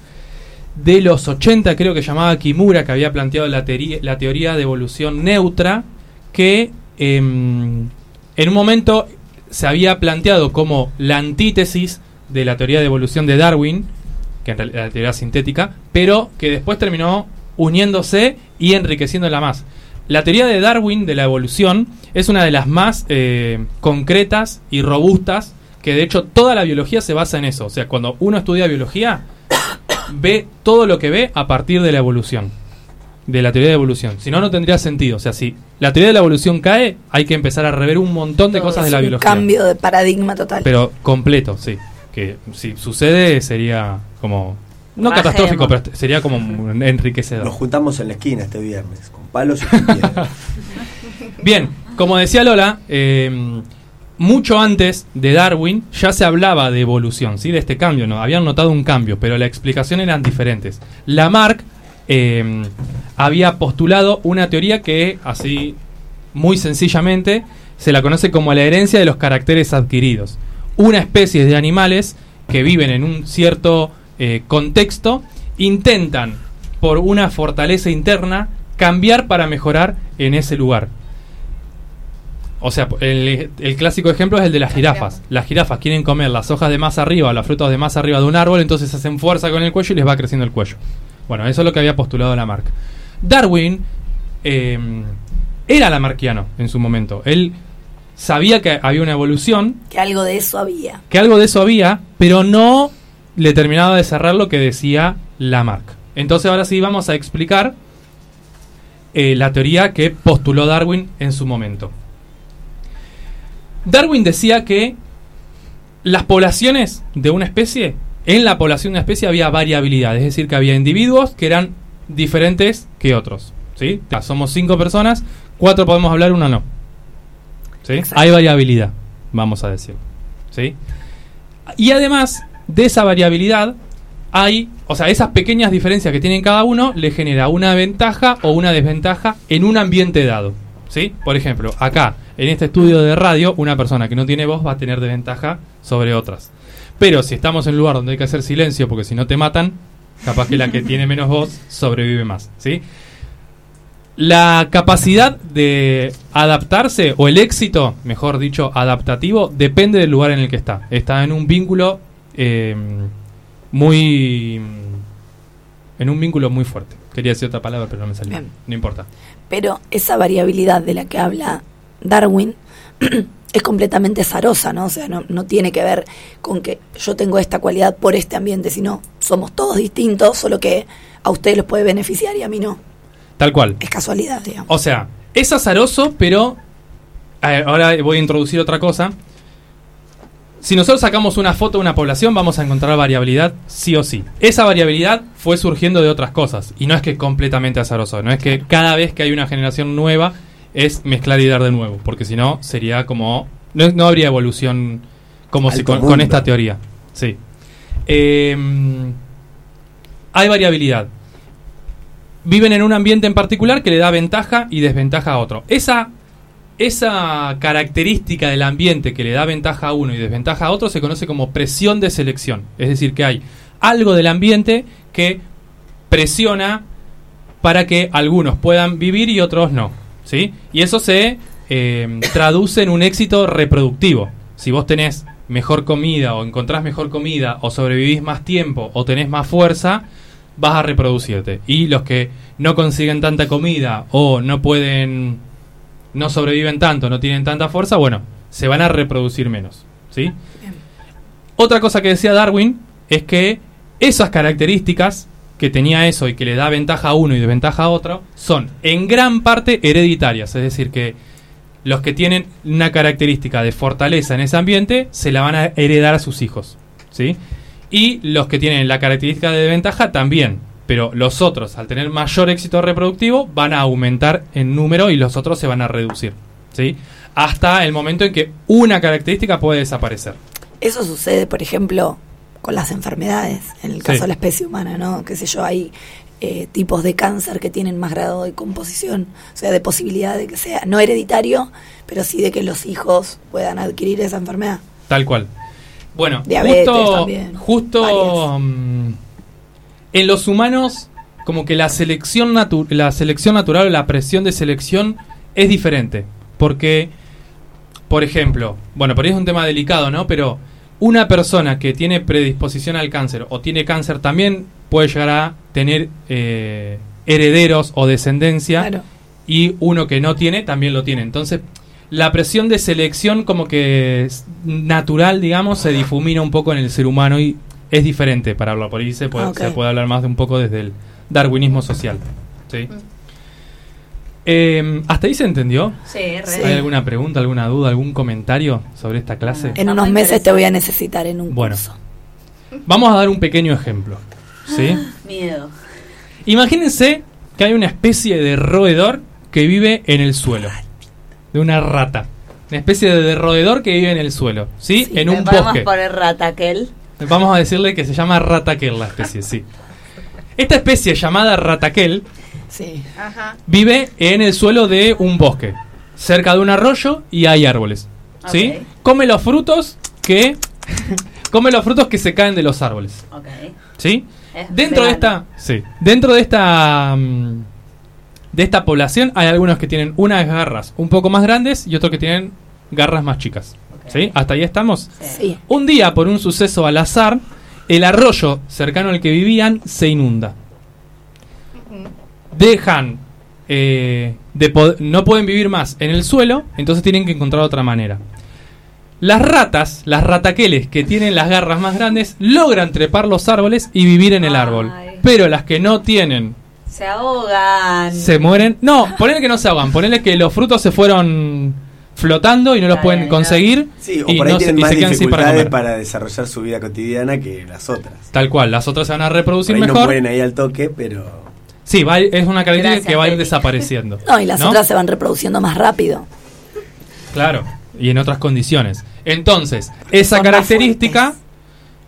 de los 80, creo que llamaba Kimura, que había planteado la, teoría- la teoría de evolución neutra, que em, en un momento se había planteado como la antítesis de la teoría de evolución de Darwin, que en realidad la teoría sintética, pero que después terminó uniéndose y enriqueciéndola más. La teoría de Darwin de la evolución es una de las más eh, concretas y robustas, que de hecho toda la biología se basa en eso. O sea, cuando uno estudia biología, ve todo lo que ve a partir de la evolución, de la teoría de evolución. Si no, no tendría sentido. O sea, si la teoría de la evolución cae, hay que empezar a rever un montón de Todo cosas de la un biología. cambio de paradigma total. Pero completo, sí. Que si sucede sería como... No catastrófico, pero sería como un enriquecedor. Nos juntamos en la esquina este viernes, con palos y con piedras. Bien, como decía Lola, eh, mucho antes de Darwin ya se hablaba de evolución, ¿sí? de este cambio, ¿no? Habían notado un cambio, pero la explicación eran diferentes. Lamarck eh, había postulado una teoría que, así muy sencillamente, se la conoce como la herencia de los caracteres adquiridos. Una especie de animales que viven en un cierto eh, contexto intentan, por una fortaleza interna, cambiar para mejorar en ese lugar. O sea, el, el clásico ejemplo es el de las jirafas. Las jirafas quieren comer las hojas de más arriba, las frutas de más arriba de un árbol, entonces hacen fuerza con el cuello y les va creciendo el cuello. Bueno, eso es lo que había postulado Lamarck. Darwin eh, era lamarquiano en su momento. Él sabía que había una evolución, que algo de eso había. que algo de eso había, pero no le terminaba de cerrar lo que decía Lamarck. Entonces ahora sí vamos a explicar eh, la teoría que postuló Darwin en su momento. Darwin decía que las poblaciones de una especie, en la población de una especie había variabilidad, es decir, que había individuos que eran diferentes que otros. ¿sí? Somos cinco personas, cuatro podemos hablar, una no. ¿sí? Hay variabilidad, vamos a decir. ¿sí? Y además de esa variabilidad, hay, o sea, esas pequeñas diferencias que tienen cada uno le genera una ventaja o una desventaja en un ambiente dado. ¿Sí? Por ejemplo, acá, en este estudio de radio, una persona que no tiene voz va a tener desventaja sobre otras. Pero si estamos en un lugar donde hay que hacer silencio porque si no te matan, capaz que la que tiene menos voz sobrevive más. ¿Sí? La capacidad de adaptarse, o el éxito, mejor dicho, adaptativo, depende del lugar en el que está. Está en un vínculo eh, muy. En un vínculo muy fuerte. Quería decir otra palabra, pero no me salió. Bien. No importa. Pero esa variabilidad de la que habla Darwin es completamente azarosa, ¿no? O sea, no, no tiene que ver con que yo tengo esta cualidad por este ambiente, sino somos todos distintos, solo que a ustedes los puede beneficiar y a mí no. Tal cual. Es casualidad, digamos. O sea, es azaroso, pero. ahora voy a introducir otra cosa. Si nosotros sacamos una foto de una población, vamos a encontrar variabilidad sí o sí. Esa variabilidad fue surgiendo de otras cosas. Y no es que completamente azaroso. No es que cada vez que hay una generación nueva es mezclar y dar de nuevo. Porque si no, sería como. No, no habría evolución como si con, esta teoría. Sí. Em, hay variabilidad viven en un ambiente en particular que le da ventaja y desventaja a otro. Esa, esa característica del ambiente que le da ventaja a uno y desventaja a otro se conoce como presión de selección. Es decir, que hay algo del ambiente que presiona para que algunos puedan vivir y otros no. ¿sí? Y eso se eh, traduce en un éxito reproductivo. Si vos tenés mejor comida o encontrás mejor comida o sobrevivís más tiempo o tenés más fuerza, vas a reproducirte. Y los que no consiguen tanta comida o no pueden, no sobreviven tanto, no tienen tanta fuerza, bueno, se van a reproducir menos. ¿sí? Otra cosa que decía Darwin es que esas características que tenía eso y que le da ventaja a uno y desventaja a otro, son en gran parte hereditarias. Es decir, que los que tienen una característica de fortaleza en ese ambiente se la van a heredar a sus hijos. ¿sí? Y los que tienen la característica de desventaja también. Pero los otros, al tener mayor éxito reproductivo, van a aumentar en número y los otros se van a reducir. ¿sí? Hasta el momento en que una característica puede desaparecer. Eso sucede, por ejemplo, con las enfermedades, en el caso Sí. de la especie humana, ¿no? Qué sé yo, hay eh, tipos de cáncer que tienen más grado de composición, o sea, de posibilidad de que sea no hereditario, pero sí de que los hijos puedan adquirir esa enfermedad. Tal cual. Bueno, Diabetes justo, también, justo en los humanos, como que la selección, natu- la selección natural o la presión de selección es diferente. Porque, por ejemplo, bueno, por ahí es un tema delicado, ¿no? Pero una persona que tiene predisposición al cáncer o tiene cáncer también puede llegar a tener eh, herederos o descendencia Claro. y uno que no tiene también lo tiene. Entonces, la presión de selección como que es natural, digamos, se difumina un poco en el ser humano y es diferente para hablar. Por ahí se puede, Ah, se puede hablar más de un poco desde el darwinismo social. ¿sí? Eh, ¿Hasta ahí se entendió? Sí, re. ¿Hay alguna pregunta, alguna duda, algún comentario sobre esta clase? En unos meses te voy a necesitar en un Bueno. curso. Vamos a dar un pequeño ejemplo. ¿sí? Miedo. Imagínense que hay una especie de roedor que vive en el suelo. De una rata. Una especie de roedor que vive en el suelo. ¿sí? Sí, en un podemos bosque. poner rataquel. Vamos a decirle que se llama rataquel la especie, sí. Esta especie llamada rataquel Sí. Ajá. vive en el suelo de un bosque, cerca de un arroyo y hay árboles. ¿Sí? Come los frutos que come los frutos que se caen de los árboles. Ok. ¿Sí? Es Dentro de esta, sí, dentro de esta mm, de esta población hay algunos que tienen unas garras un poco más grandes y otros que tienen garras más chicas. ¿Sí? Hasta ahí estamos. Sí. Un día, por un suceso al azar, el arroyo cercano al que vivían se inunda. Dejan, eh, de no pueden vivir más en el suelo, entonces tienen que encontrar otra manera. Las ratas, las rataqueles que tienen las garras más grandes, logran trepar los árboles y vivir en el Ay. árbol. Pero las que no tienen, Se ahogan. se mueren. No, ponele que no se ahogan, ponele que los frutos se fueron flotando y no los pueden conseguir. Sí, o y por ahí no se- tienen y más se quedan sin para dificultades comer. para, desarrollar su vida cotidiana que las otras. Tal cual, las otras se van a Por reproducir ahí no mejor. mueren ahí al toque, pero... Sí, va es una característica Gracias, que va a ir desapareciendo. No, y las otras se van reproduciendo más rápido. Claro, y en otras condiciones. Entonces, esa Son más característica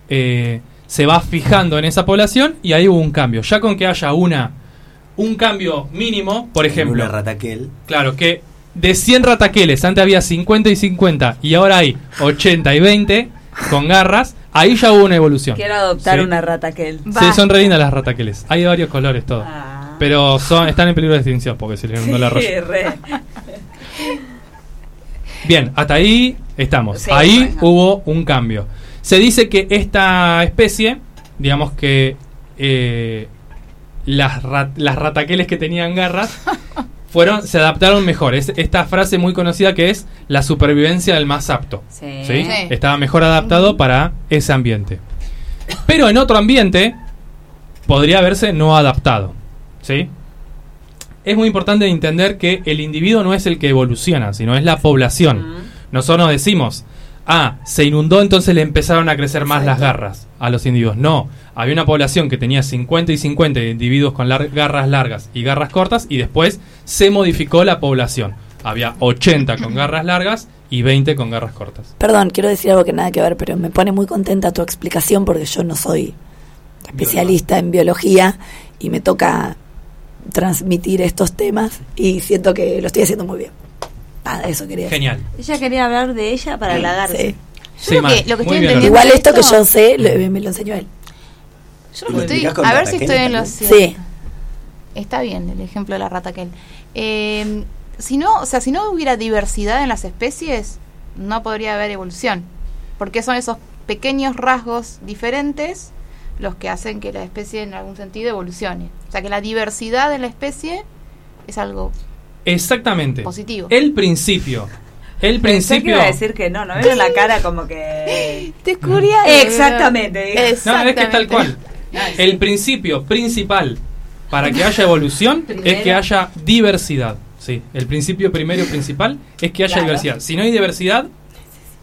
eh, se va fijando en esa población y ahí hubo un cambio. Ya con que haya una un cambio mínimo, por ejemplo, Una rataquel. claro, que de 100 rataqueles antes había 50 y 50 y ahora hay 80 y 20 con garras, ahí ya hubo una evolución. Quiero adoptar Sí. una rataquel. Sí, son re lindas las rataqueles. Hay de varios colores todo. Ah. Pero son, están en peligro de extinción porque se les inundó. Sí, re. Bien, hasta ahí estamos. Sí, ahí bueno. hubo un cambio. Se dice que esta especie, digamos que eh, las, rat- las rataqueles que tenían garras fueron se adaptaron mejor. Es esta frase muy conocida que es la supervivencia del más apto. Sí. Estaba mejor adaptado para ese ambiente. Pero en otro ambiente podría haberse no adaptado. ¿sí? Es muy importante entender que el individuo no es el que evoluciona, sino es la población. Nosotros no decimos, ah, se inundó, entonces le empezaron a crecer más las garras a los individuos. No, había una población que tenía 50 y 50 de individuos con lar- garras largas y garras cortas y después se modificó la población. Había 80 con garras largas y 20 con garras cortas. Perdón, quiero decir algo que nada que ver, pero me pone muy contenta tu explicación porque yo no soy especialista en biología y me toca transmitir estos temas y siento que lo estoy haciendo muy bien. Nada, eso quería decir. Genial. Ella quería hablar de ella para halagarse. Sí. Sí, que- lo que estoy bien, entendiendo- Igual esto que yo sé lo- me lo enseñó él. Yo lo ¿Lo que estoy, a ver si estoy en lo también? cierto. Sí. Está bien el ejemplo de la rata aquel. Eh, si no, o sea, si no hubiera diversidad en las especies, no podría haber evolución, porque son esos pequeños rasgos diferentes los que hacen que la especie en algún sentido evolucione. O sea, que la diversidad de la especie es algo Exactamente. positivo. El principio. El Pensé que principio. iba a decir que no, no vieron la cara como que... Te descubría Exactamente. No, es que es tal Exactamente. cual. El principio principal para que haya evolución es que haya diversidad. Sí, el principio primero y principal es que haya Claro. diversidad. Si no hay diversidad,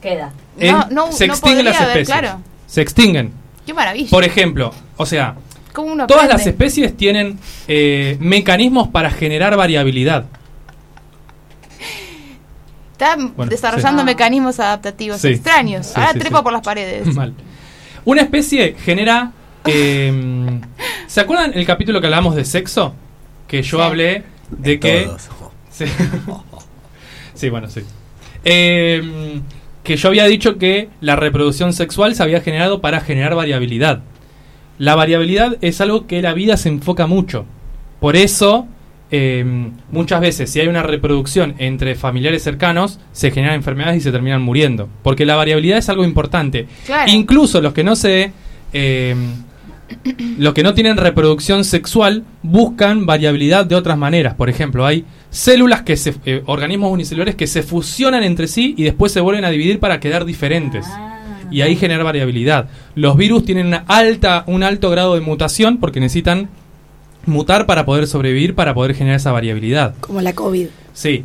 Queda. No, no- se no extinguen las haber, especies. claro. Se extinguen. Qué maravilla. Por ejemplo, o sea, ¿Cómo uno todas las especies tienen eh, mecanismos para generar variabilidad. Está Bueno, desarrollando sí. mecanismos adaptativos Sí. extraños. Sí, Ahora sí, trepa sí. por las paredes. Mal. Una especie genera. eh, ¿Se acuerdan el capítulo que hablamos de sexo? Que yo Sí. hablé de que. Todos. Sí. Sí, bueno, sí. Eh, que yo había dicho que la reproducción sexual se había generado para generar variabilidad. La variabilidad es algo que la vida se enfoca mucho. Por eso, eh, muchas veces, si hay una reproducción entre familiares cercanos, se generan enfermedades y se terminan muriendo. Porque la variabilidad es algo importante. Claro. Incluso los que no se. eh, los que no tienen reproducción sexual buscan variabilidad de otras maneras. Por ejemplo, hay células que se, eh, organismos unicelulares que se fusionan entre sí y después se vuelven a dividir para quedar diferentes. Y ahí genera variabilidad. Los virus tienen una alta, un alto grado de mutación porque necesitan mutar para poder sobrevivir, para poder generar esa variabilidad. Como la COVID. Sí.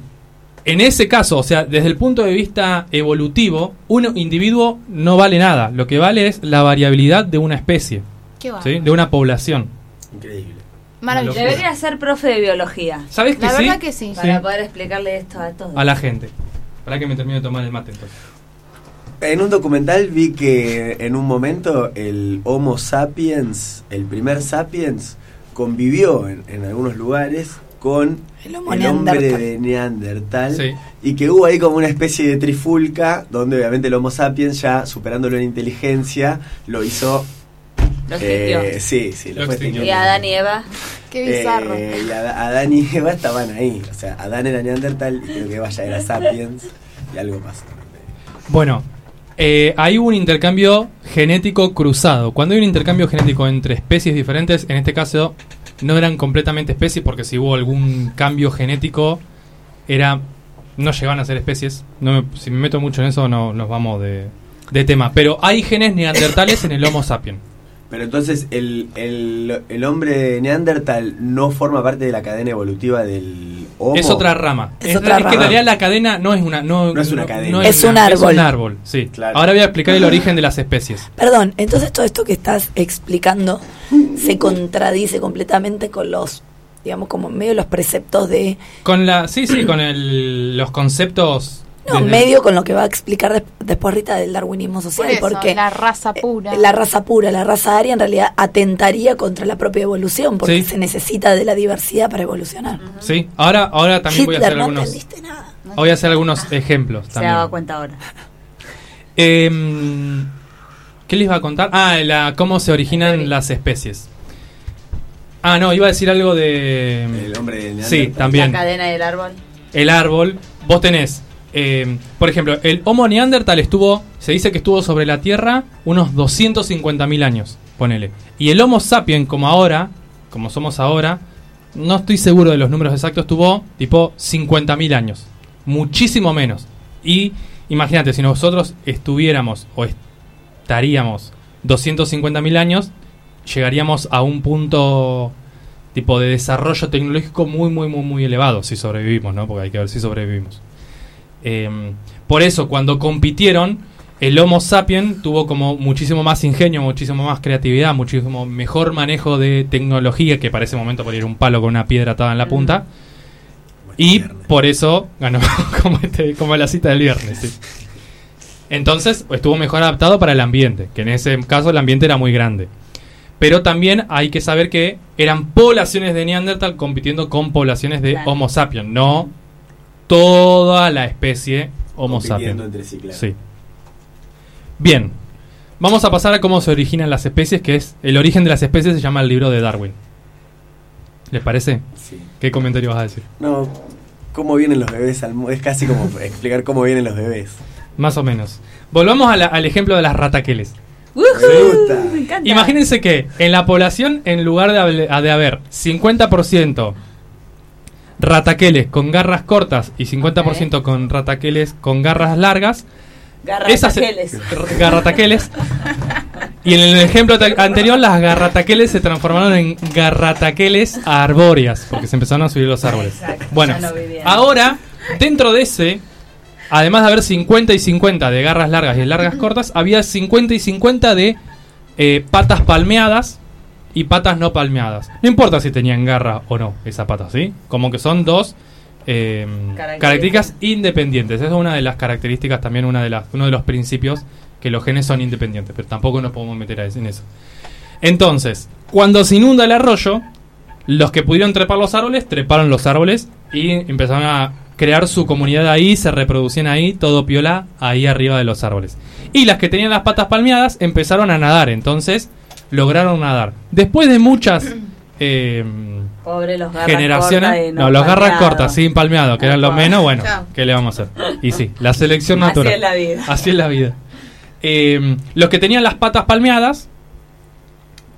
En ese caso, o sea, desde el punto de vista evolutivo, un individuo no vale nada. Lo que vale es la variabilidad de una especie, Qué va. ¿sí? de una población. Increíble. Maravilloso. Debería ser profe de biología ¿Sabes que La sí? verdad que sí. para poder explicarle esto a todos. A la gente. Para que me termine de tomar el mate entonces. En un documental vi que en un momento el Homo sapiens, el primer sapiens, convivió en, en algunos lugares con El el hombre Neandertal. de Neandertal Sí. y que hubo ahí como una especie de trifulca donde obviamente el Homo sapiens ya superándolo en inteligencia lo hizo Lo eh, extinguió. sí sí Lo fue extinguió. y Adán y Eva. Qué bizarro. Eh, y Ad- Adán y Eva estaban ahí o sea Adán era Neandertal y creo que Eva ya era sapiens y algo pasó Bueno, eh, hay un intercambio genético cruzado. Cuando hay un intercambio genético entre especies diferentes, en este caso no eran completamente especies porque si hubo algún cambio genético, era no llegaban a ser especies. No me- si me meto mucho en eso, no nos vamos de, de tema. Pero hay genes neandertales en el Homo sapiens. Pero entonces el, el, el hombre neandertal no forma parte de la cadena evolutiva del Homo. Es otra rama. Es Es, otra es que en rama. realidad la cadena no es una no, No es una cadena. Es un una- árbol. Es un árbol, sí. Claro. Ahora voy a explicar el origen de las especies. Perdón, entonces todo esto que estás explicando se contradice completamente con los, digamos, como medio los preceptos de... Con la sí, sí, con el, los conceptos No, desde- medio con lo que va a explicar des- después Rita del darwinismo social, Por eso, porque la raza pura. eh, la raza pura, la raza aria en realidad atentaría contra la propia evolución, porque Sí. se necesita de la diversidad para evolucionar. Sí, ahora ahora también voy a hacer no algunos entendiste nada. voy a hacer algunos ejemplos Se también. daba cuenta ahora. Em, ¿Qué les iba a contar? Ah, la, cómo se originan las especies. Ah, no, iba a decir algo de El hombre de Neandertal. Sí, también. La cadena del árbol. el árbol. Vos tenés, em, por ejemplo, el Homo neandertal estuvo, se dice que estuvo sobre la Tierra unos 250.000 años, ponele. Y el Homo sapien, como ahora, como somos ahora, no estoy seguro de los números exactos, tuvo tipo 50.000 años. Muchísimo menos. Y imagínate, si nosotros estuviéramos o estaríamos 250.000 años, llegaríamos a un punto tipo de desarrollo tecnológico muy, muy, muy, muy elevado si sobrevivimos, ¿no? Porque hay que ver si sobrevivimos. Em, por eso, cuando compitieron, el Homo sapien tuvo como muchísimo más ingenio, muchísimo más creatividad, muchísimo mejor manejo de tecnología, que para ese momento podía ir un palo con una piedra atada en la punta. Como Y viernes. por eso ganó como, este, como la cita del viernes. sí. Entonces estuvo mejor adaptado para el ambiente, que en ese caso el ambiente era muy grande. Pero también hay que saber que eran poblaciones de Neandertal compitiendo con poblaciones de Claro. Homo sapiens, no toda la especie Homo sapiens. entre sí, claro. Sí. Bien, vamos a pasar a cómo se originan las especies, que es el origen de las especies se llama el libro de Darwin. ¿Les parece? Sí. ¿Qué comentario vas a decir? No, ¿cómo vienen los bebés al mu- Es casi como explicar cómo vienen los bebés. Más o menos. Volvamos a la- al ejemplo de las rataqueles. Me gusta. Me encanta. Imagínense que en la población, en lugar de, de haber 50% rataqueles con garras cortas y 50% con rataqueles con garras largas, Garrataqueles. garrataqueles. Y en el ejemplo anterior, las garrataqueles se transformaron en garrataqueles arbóreas, porque se empezaron a subir los árboles. Exacto, Bueno, ahora, dentro de ese, además de haber 50 y 50 de garras largas y largas cortas, había 50 y 50 de eh, patas palmeadas y patas no palmeadas. No importa si tenían garra o no esa pata, ¿sí? Como que son dos eh, Características. características independientes. Esa es una de las características, también una de las, uno de los principios que los genes son independientes, pero tampoco nos podemos meter a- en eso. Entonces, cuando se inunda el arroyo, los que pudieron trepar los árboles, treparon los árboles y empezaron a crear su comunidad ahí, se reproducían ahí, todo piola, ahí arriba de los árboles. Y las que tenían las patas palmeadas empezaron a nadar, entonces lograron nadar. Después de muchas eh, Pobre los garras generaciones, no, los garras cortas, sin palmeado, que eran los menos, bueno, Chao. ¿qué le vamos a hacer? Y sí, la selección Así natural. es la vida. Así es la vida. Eh, los que tenían las patas palmeadas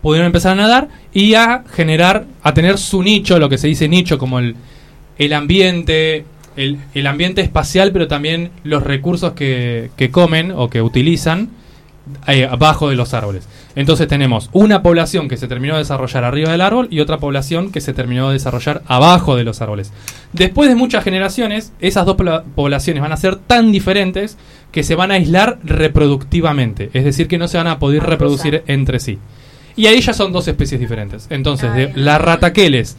pudieron empezar a nadar y a generar, a tener su nicho, lo que se dice nicho, como el, el ambiente, el, el ambiente espacial, pero también los recursos que, que comen o que utilizan eh, abajo de los árboles. Entonces tenemos una población que se terminó de desarrollar arriba del árbol y otra población que se terminó de desarrollar abajo de los árboles. Después de muchas generaciones, esas dos pobla- poblaciones van a ser tan diferentes que se van a aislar reproductivamente, es decir, que no se van a poder reproducir entre sí. Y ahí ya son dos especies diferentes. Entonces, de las rataqueles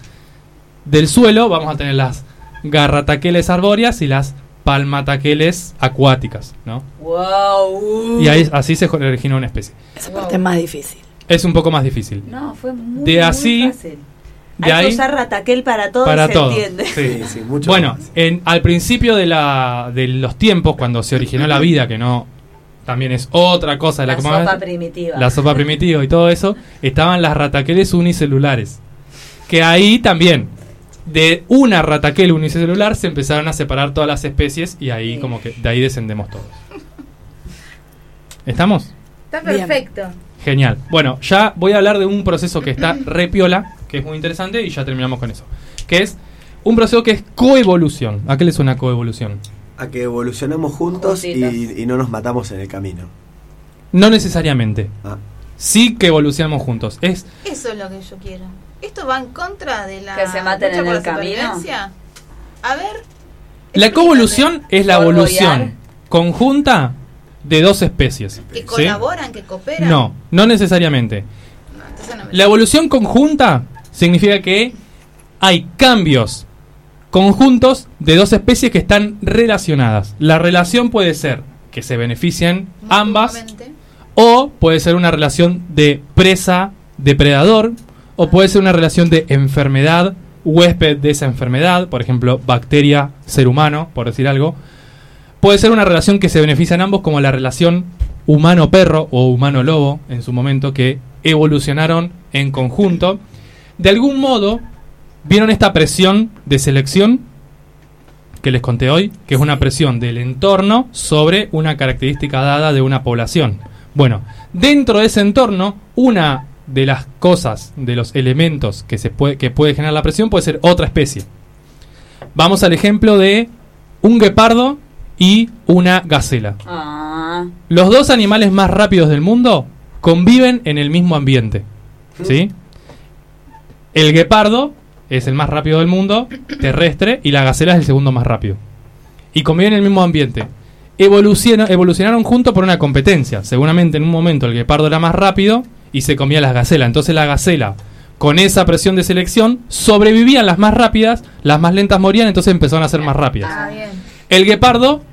del suelo vamos a tener las garrataqueles arbóreas y las palmataqueles acuáticas, ¿no? Wow. Y ahí, así se originó una especie. Esa parte es más difícil. Es un poco más difícil. No, fue muy, De muy así, fácil. de Hay que ahí usar rataquel para todo para y se todo. entiende. Sí, sí, mucho Bueno, más. en, al principio de, la, de los tiempos, cuando se originó la vida, que no también es otra cosa de la, La que sopa primitiva. la sopa primitiva y todo eso, estaban las rataqueles unicelulares. Que ahí también, de una rataquel unicelular, se empezaron a separar todas las especies y ahí Sí. como que de ahí descendemos todos. ¿Estamos? Está Bien. perfecto. Genial. Bueno, ya voy a hablar de un proceso que está re piola, que es muy interesante, y ya terminamos con eso. Que es un proceso que es coevolución. ¿A qué le suena coevolución? A que evolucionamos juntos y no nos matamos en el camino. No necesariamente. Ah, Sí que evolucionamos juntos. Es Eso es lo que yo quiero. ¿Esto va en contra de la Que se maten lucha en por el la camino. A ver. la coevolución es la evolución conjunta de dos especies. Que ¿sí? colaboran, que cooperan. No, no necesariamente. No, no La evolución conjunta significa que hay cambios conjuntos de dos especies que están relacionadas. La relación puede ser que se beneficien ambas o puede ser una relación de presa-depredador o puede ser una relación de enfermedad, huésped de esa enfermedad, por ejemplo, bacteria-ser humano, por decir algo. Puede ser una relación que se benefician ambos como la relación humano-perro o humano-lobo en su momento que evolucionaron en conjunto. De algún modo, vieron esta presión de selección que les conté hoy, que es una presión del entorno sobre una característica dada de una población. Bueno, dentro de ese entorno, una de las cosas, de los elementos que, se puede, que puede generar la presión puede ser otra especie. Vamos al ejemplo de un guepardo y una gacela. Ah, Los dos animales más rápidos del mundo conviven en el mismo ambiente. ¿Sí? El guepardo es el más rápido del mundo, terrestre, y la gacela es el segundo más rápido. Y conviven en el mismo ambiente. Evoluciona- evolucionaron juntos por una competencia. Seguramente en un momento el guepardo era más rápido y se comía las gacelas. Entonces la gacela, con esa presión de selección, sobrevivían las más rápidas, las más lentas morían, entonces empezaron a ser más rápidas. Ah, bien. El guepardo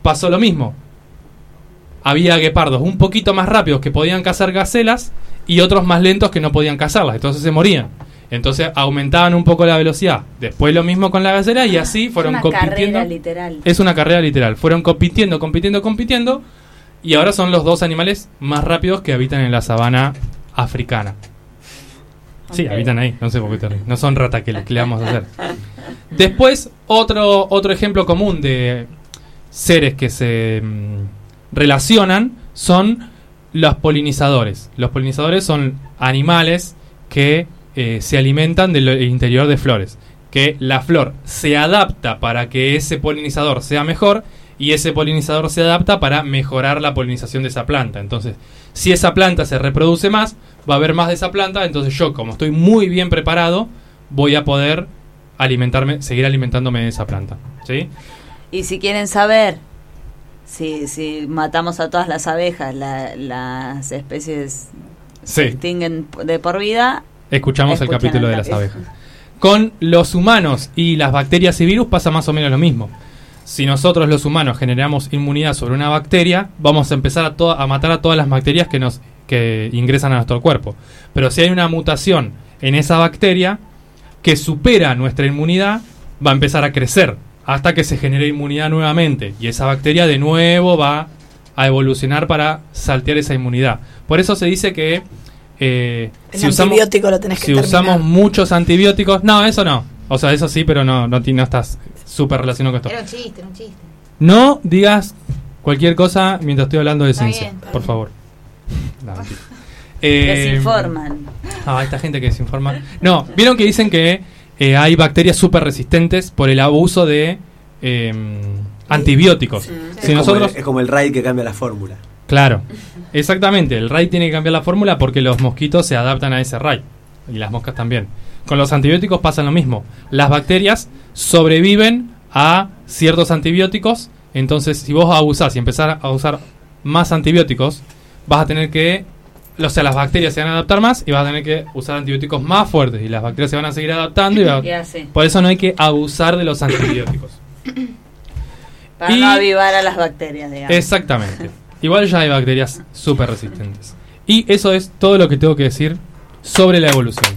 pasó lo mismo. Había guepardos un poquito más rápidos que podían cazar gacelas y otros más lentos que no podían cazarlas, entonces se morían. Entonces aumentaban un poco la velocidad. Después lo mismo con la gacela y así fueron una compitiendo. carrera literal. Es una carrera literal. Fueron compitiendo, compitiendo, compitiendo y ahora son los dos animales más rápidos que habitan en la sabana africana. Sí, habitan ahí, no sé por qué te. No son rataqueles, ¿qué le vamos a hacer? Después, otro, otro ejemplo común de seres que se mm, relacionan son los polinizadores. Los polinizadores son animales que eh, se alimentan del interior de flores. Que la flor se adapta para que ese polinizador sea mejor y ese polinizador se adapta para mejorar la polinización de esa planta. Entonces, si esa planta se reproduce más, va a haber más de esa planta. Entonces yo, como estoy muy bien preparado, voy a poder alimentarme, seguir alimentándome de esa planta. ¿Sí? Y si quieren saber si, si matamos a todas las abejas, la- las especies se Sí. extinguen de por vida, Escuchamos el capítulo el de las abejas. Con los humanos y las bacterias y virus pasa más o menos lo mismo. Si nosotros los humanos generamos inmunidad sobre una bacteria, vamos a empezar a, to- a matar a todas las bacterias que nos que ingresan a nuestro cuerpo. Pero si hay una mutación en esa bacteria que supera nuestra inmunidad, va a empezar a crecer hasta que se genere inmunidad nuevamente y esa bacteria de nuevo va a evolucionar para saltear esa inmunidad. Por eso se dice que eh, El antibiótico lo tenés que si terminar. usamos muchos antibióticos, no, eso no. O sea, eso sí, pero no, no, estás súper relacionado con esto. Era un chiste, era un chiste. No digas cualquier cosa mientras estoy hablando de Está ciencia, bien. por favor. No. Eh, desinforman. Ah, esta gente que desinforma. No, vieron que dicen que eh, hay bacterias súper resistentes por el abuso de eh, antibióticos. Si es, como el, es como el raid que cambia la fórmula. Claro, exactamente. El RAID tiene que cambiar la fórmula porque los mosquitos se adaptan a ese RAID. Y las moscas también. Con los antibióticos pasa lo mismo. Las bacterias sobreviven a ciertos antibióticos. Entonces, si vos abusás y empezás a usar más antibióticos, vas a tener que. O sea, las bacterias se van a adaptar más y vas a tener que usar antibióticos más fuertes. Y las bacterias se van a seguir adaptando. Y va- por eso no hay que abusar de los antibióticos. Para Y- no avivar a las bacterias, digamos. Exactamente. Igual ya hay bacterias súper resistentes. Y eso es todo lo que tengo que decir sobre la evolución.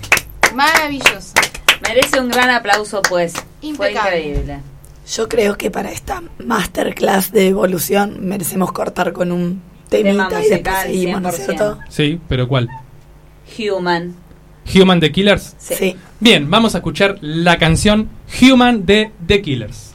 Maravilloso. Merece un gran aplauso, pues. Fue Impecable. increíble. Yo creo que para esta masterclass de evolución merecemos cortar con un Tema temita y musical, seguimos, ¿no es 100%. cierto? Sí, pero ¿cuál? Human. Human the Killers. Sí. Sí. Bien, vamos a escuchar la canción Human de The Killers.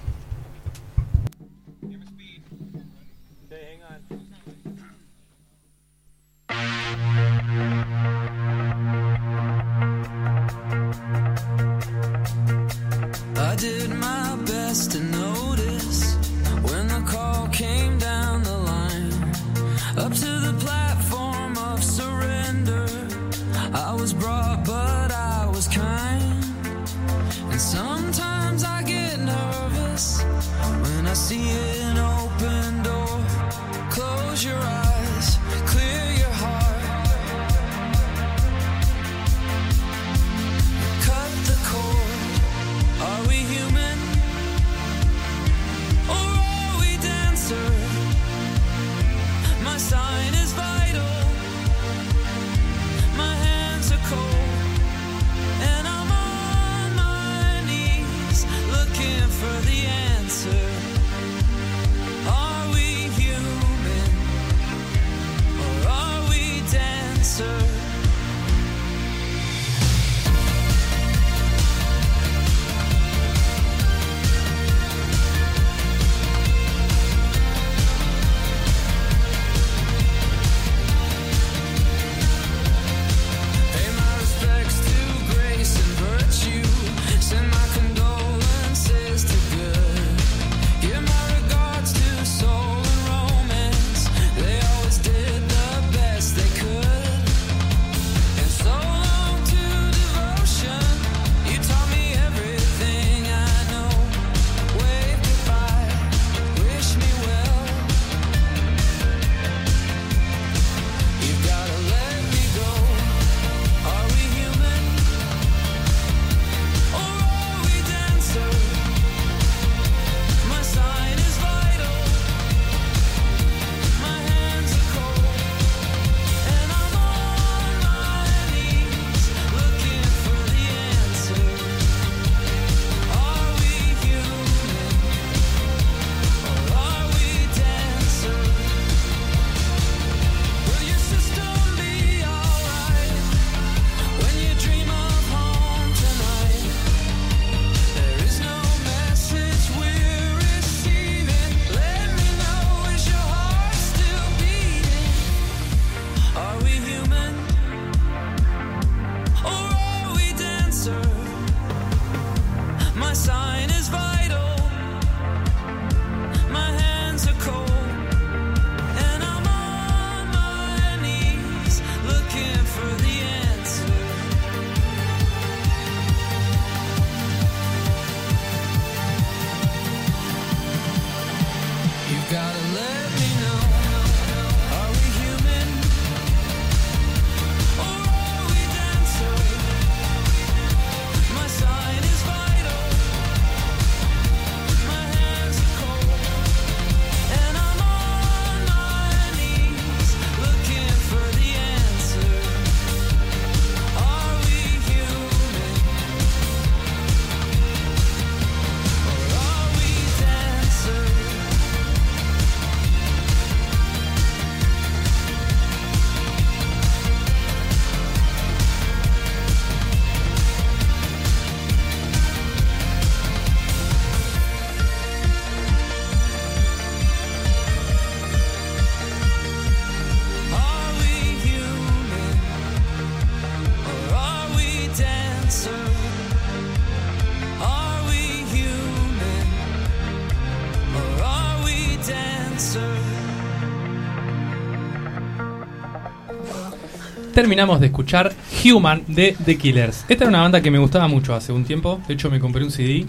Terminamos de escuchar Human de The Killers. Esta era una banda que me gustaba mucho hace un tiempo. De hecho, me compré un CD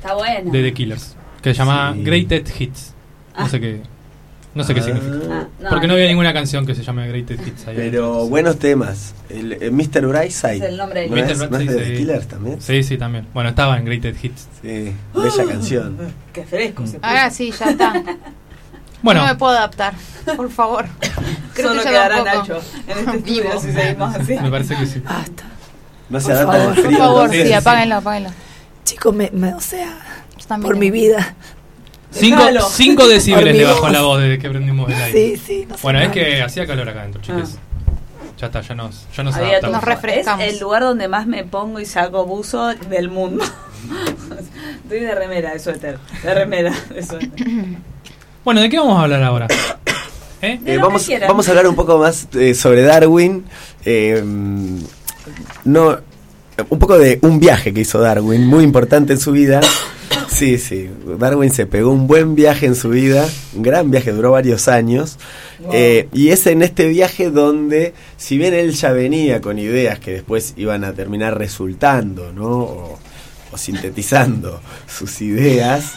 Está bueno. de The Killers que se llama Sí. Greatest Hits. No Ah. sé qué. No sé qué Ah. significa. Ah, Porque no había ninguna canción que se llame Greatest Hits ahí. Pero buenos temas. El, el Mr. Brightside. Es el nombre del ¿No Mr. es, ¿no es Brightside, de The sí. Killers también? Sí, sí, también. Bueno, estaba en Greatest Hits. Sí, bella canción. Qué fresco se puso. Ahora sí, ya está. Bueno, No me puedo adaptar, por favor. Creo Solo que quedará. Nacho en este estudio Vivo. si seguimos así. me parece que sí. Basta. No se Por adapta al favor, frío. Por favor, sí, apáguenlo, apáguenlo. Chicos, me, me- o sea, Yo también por mi vida. Cinco, Déjalo. cinco decibeles le bajó la voz desde que prendimos el aire. Sí, sí, no. Bueno, es nada. que hacía calor acá adentro, chicos. Ya está, ya nos, ya nos Había adaptamos. Nos refrescamos. Es el lugar donde más me pongo y saco buzo del mundo. Estoy de remera, de suéter. De remera, de suéter. Bueno, ¿de qué vamos a hablar ahora? ¿Eh? Eh, vamos, a hablar un poco más eh, sobre Darwin. eh, no, un poco de un viaje que hizo Darwin, muy importante en su vida. Sí, sí. Darwin se pegó un buen viaje en su vida, un gran viaje, duró varios años. Wow. Eh, y es en este viaje donde, si bien él ya venía con ideas que después iban a terminar resultando, ¿no? O, o sintetizando sus ideas.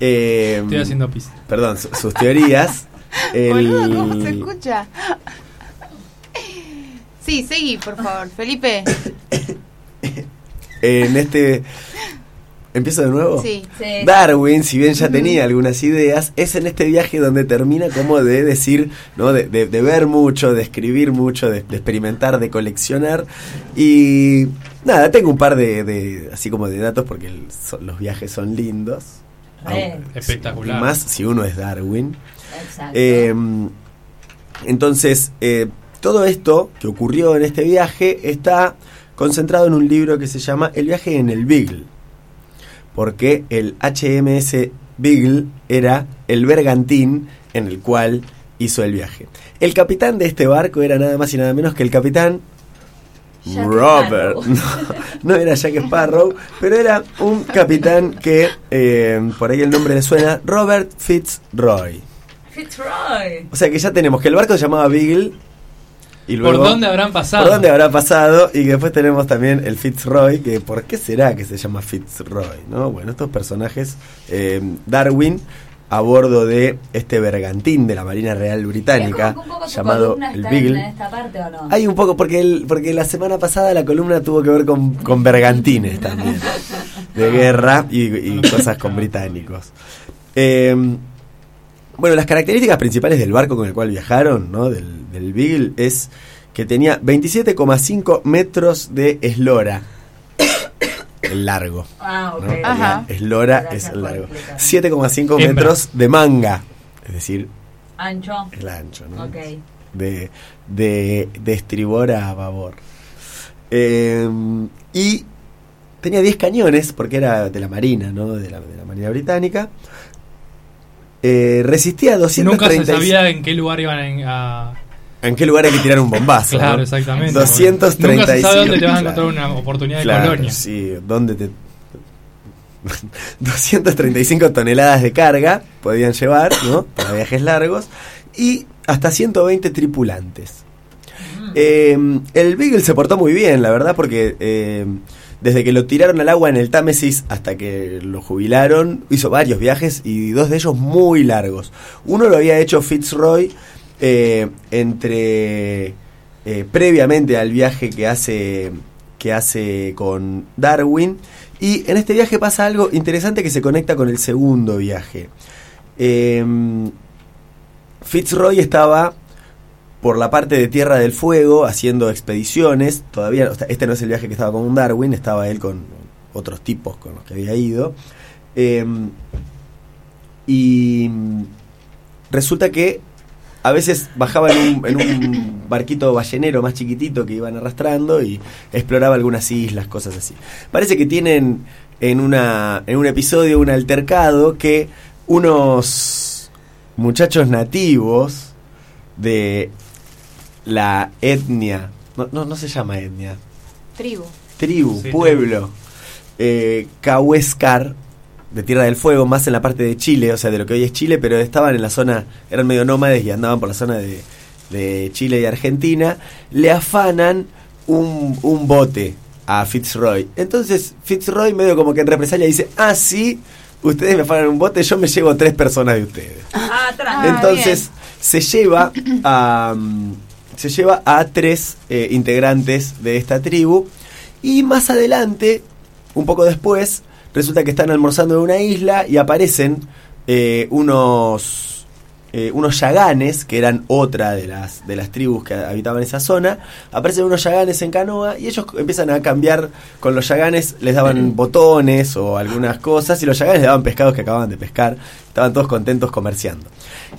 Eh, Estoy haciendo pis. Perdón, su- sus teorías. el- Boludo, ¿cómo se escucha? Sí, seguí, por favor. Felipe. en este. ¿Empiezo de nuevo? Sí. Sí. Darwin, si bien ya tenía algunas ideas, es en este viaje donde termina como de decir, ¿no? de, de- de ver mucho, de escribir mucho, de, de experimentar, de coleccionar. Y nada, tengo un par de, de- así como de datos porque el- son- los viajes son lindos. Espectacular. y más si uno es Darwin. Exacto. Eh, entonces, eh, todo esto que ocurrió en este viaje está concentrado en un libro que se llama El viaje en el Beagle. Porque el HMS Beagle era el bergantín en el cual hizo el viaje. El capitán de este barco era nada más y nada menos que el capitán Robert. No, no era Jack Sparrow, pero era un capitán que, eh, por ahí el nombre le suena, Robert Fitzroy. Fitzroy. O sea que ya tenemos que el barco se llamaba Beagle. Y luego, ¿Por dónde habrán pasado? ¿Por dónde habrá pasado? Y que después tenemos también el Fitzroy, que ¿por qué será que se llama Fitzroy? ¿no? Bueno, estos personajes, eh, Darwin, a bordo de este bergantín de la Marina Real Británica, ¿Es como que un poco tu llamado el en Beagle. esta parte o no? Hay un poco, porque el, porque la semana pasada la columna tuvo que ver con, con bergantines también, de guerra y, y cosas con británicos. Eh, bueno, las características principales del barco con el cual viajaron, ¿no? del, del Beagle, es que tenía 27,5 metros de eslora, el largo. Ah, ok. ¿no? Ajá. Eslora Gracias es el largo. explicar. 7,5 Hembra. metros de manga, es decir, Ancho. el ancho, ¿no? Ok. de, de, de estribor a babor. Eh, y tenía 10 cañones, porque era de la Marina, ¿no? De la, de la Marina Británica. Eh, resistía Nunca se 230. sabía en qué lugar iban a... ¿En qué lugar hay que tirar un bombazo? Claro, ¿no? exactamente. 235. Nunca se sabe dónde te vas a encontrar una oportunidad de colonia. sí, ¿dónde te... 235 toneladas de carga podían llevar, ¿no? Para viajes largos. Y hasta 120 tripulantes. Eh, el Beagle se portó muy bien, la verdad, porque eh, desde que lo tiraron al agua en el Támesis hasta que lo jubilaron, hizo varios viajes y dos de ellos muy largos. Uno lo había hecho Fitzroy eh, entre eh, previamente al viaje que hace que hace con Darwin y en este viaje pasa algo interesante que se conecta con el segundo viaje. Eh, Fitzroy estaba por la parte de Tierra del Fuego haciendo expediciones. Todavía, este no es el viaje que estaba con Darwin, estaba él con otros tipos con los que había ido. Eh, y resulta que a veces bajaba en un, en un barquito ballenero más chiquitito que iban arrastrando y exploraba algunas islas, cosas así. Parece que tienen en, una, en un episodio un altercado que unos muchachos nativos de la etnia, no, no, no se llama etnia, Tribu. tribu, Sí, pueblo, eh, Cahuéscar, de Tierra del Fuego, más en la parte de Chile, o sea, de lo que hoy es Chile, pero estaban en la zona, eran medio nómades y andaban por la zona de, de Chile y Argentina, le afanan un, un bote a Fitzroy. Entonces Fitzroy medio como que en represalia dice, ah, sí, ustedes me afanan un bote, yo me llevo tres personas de ustedes. Ah. Ah, Entonces se lleva a se lleva a tres eh, integrantes de esta tribu y más adelante, un poco después, resulta que están almorzando en una isla y aparecen eh, unos eh, unos yaganes que eran otra de las de las tribus que habitaban esa zona. Aparecen unos yaganes en canoa y ellos empiezan a cambiar con los yaganes, les daban botones o algunas cosas y los yaganes les daban pescados que acababan de pescar. Estaban todos contentos comerciando.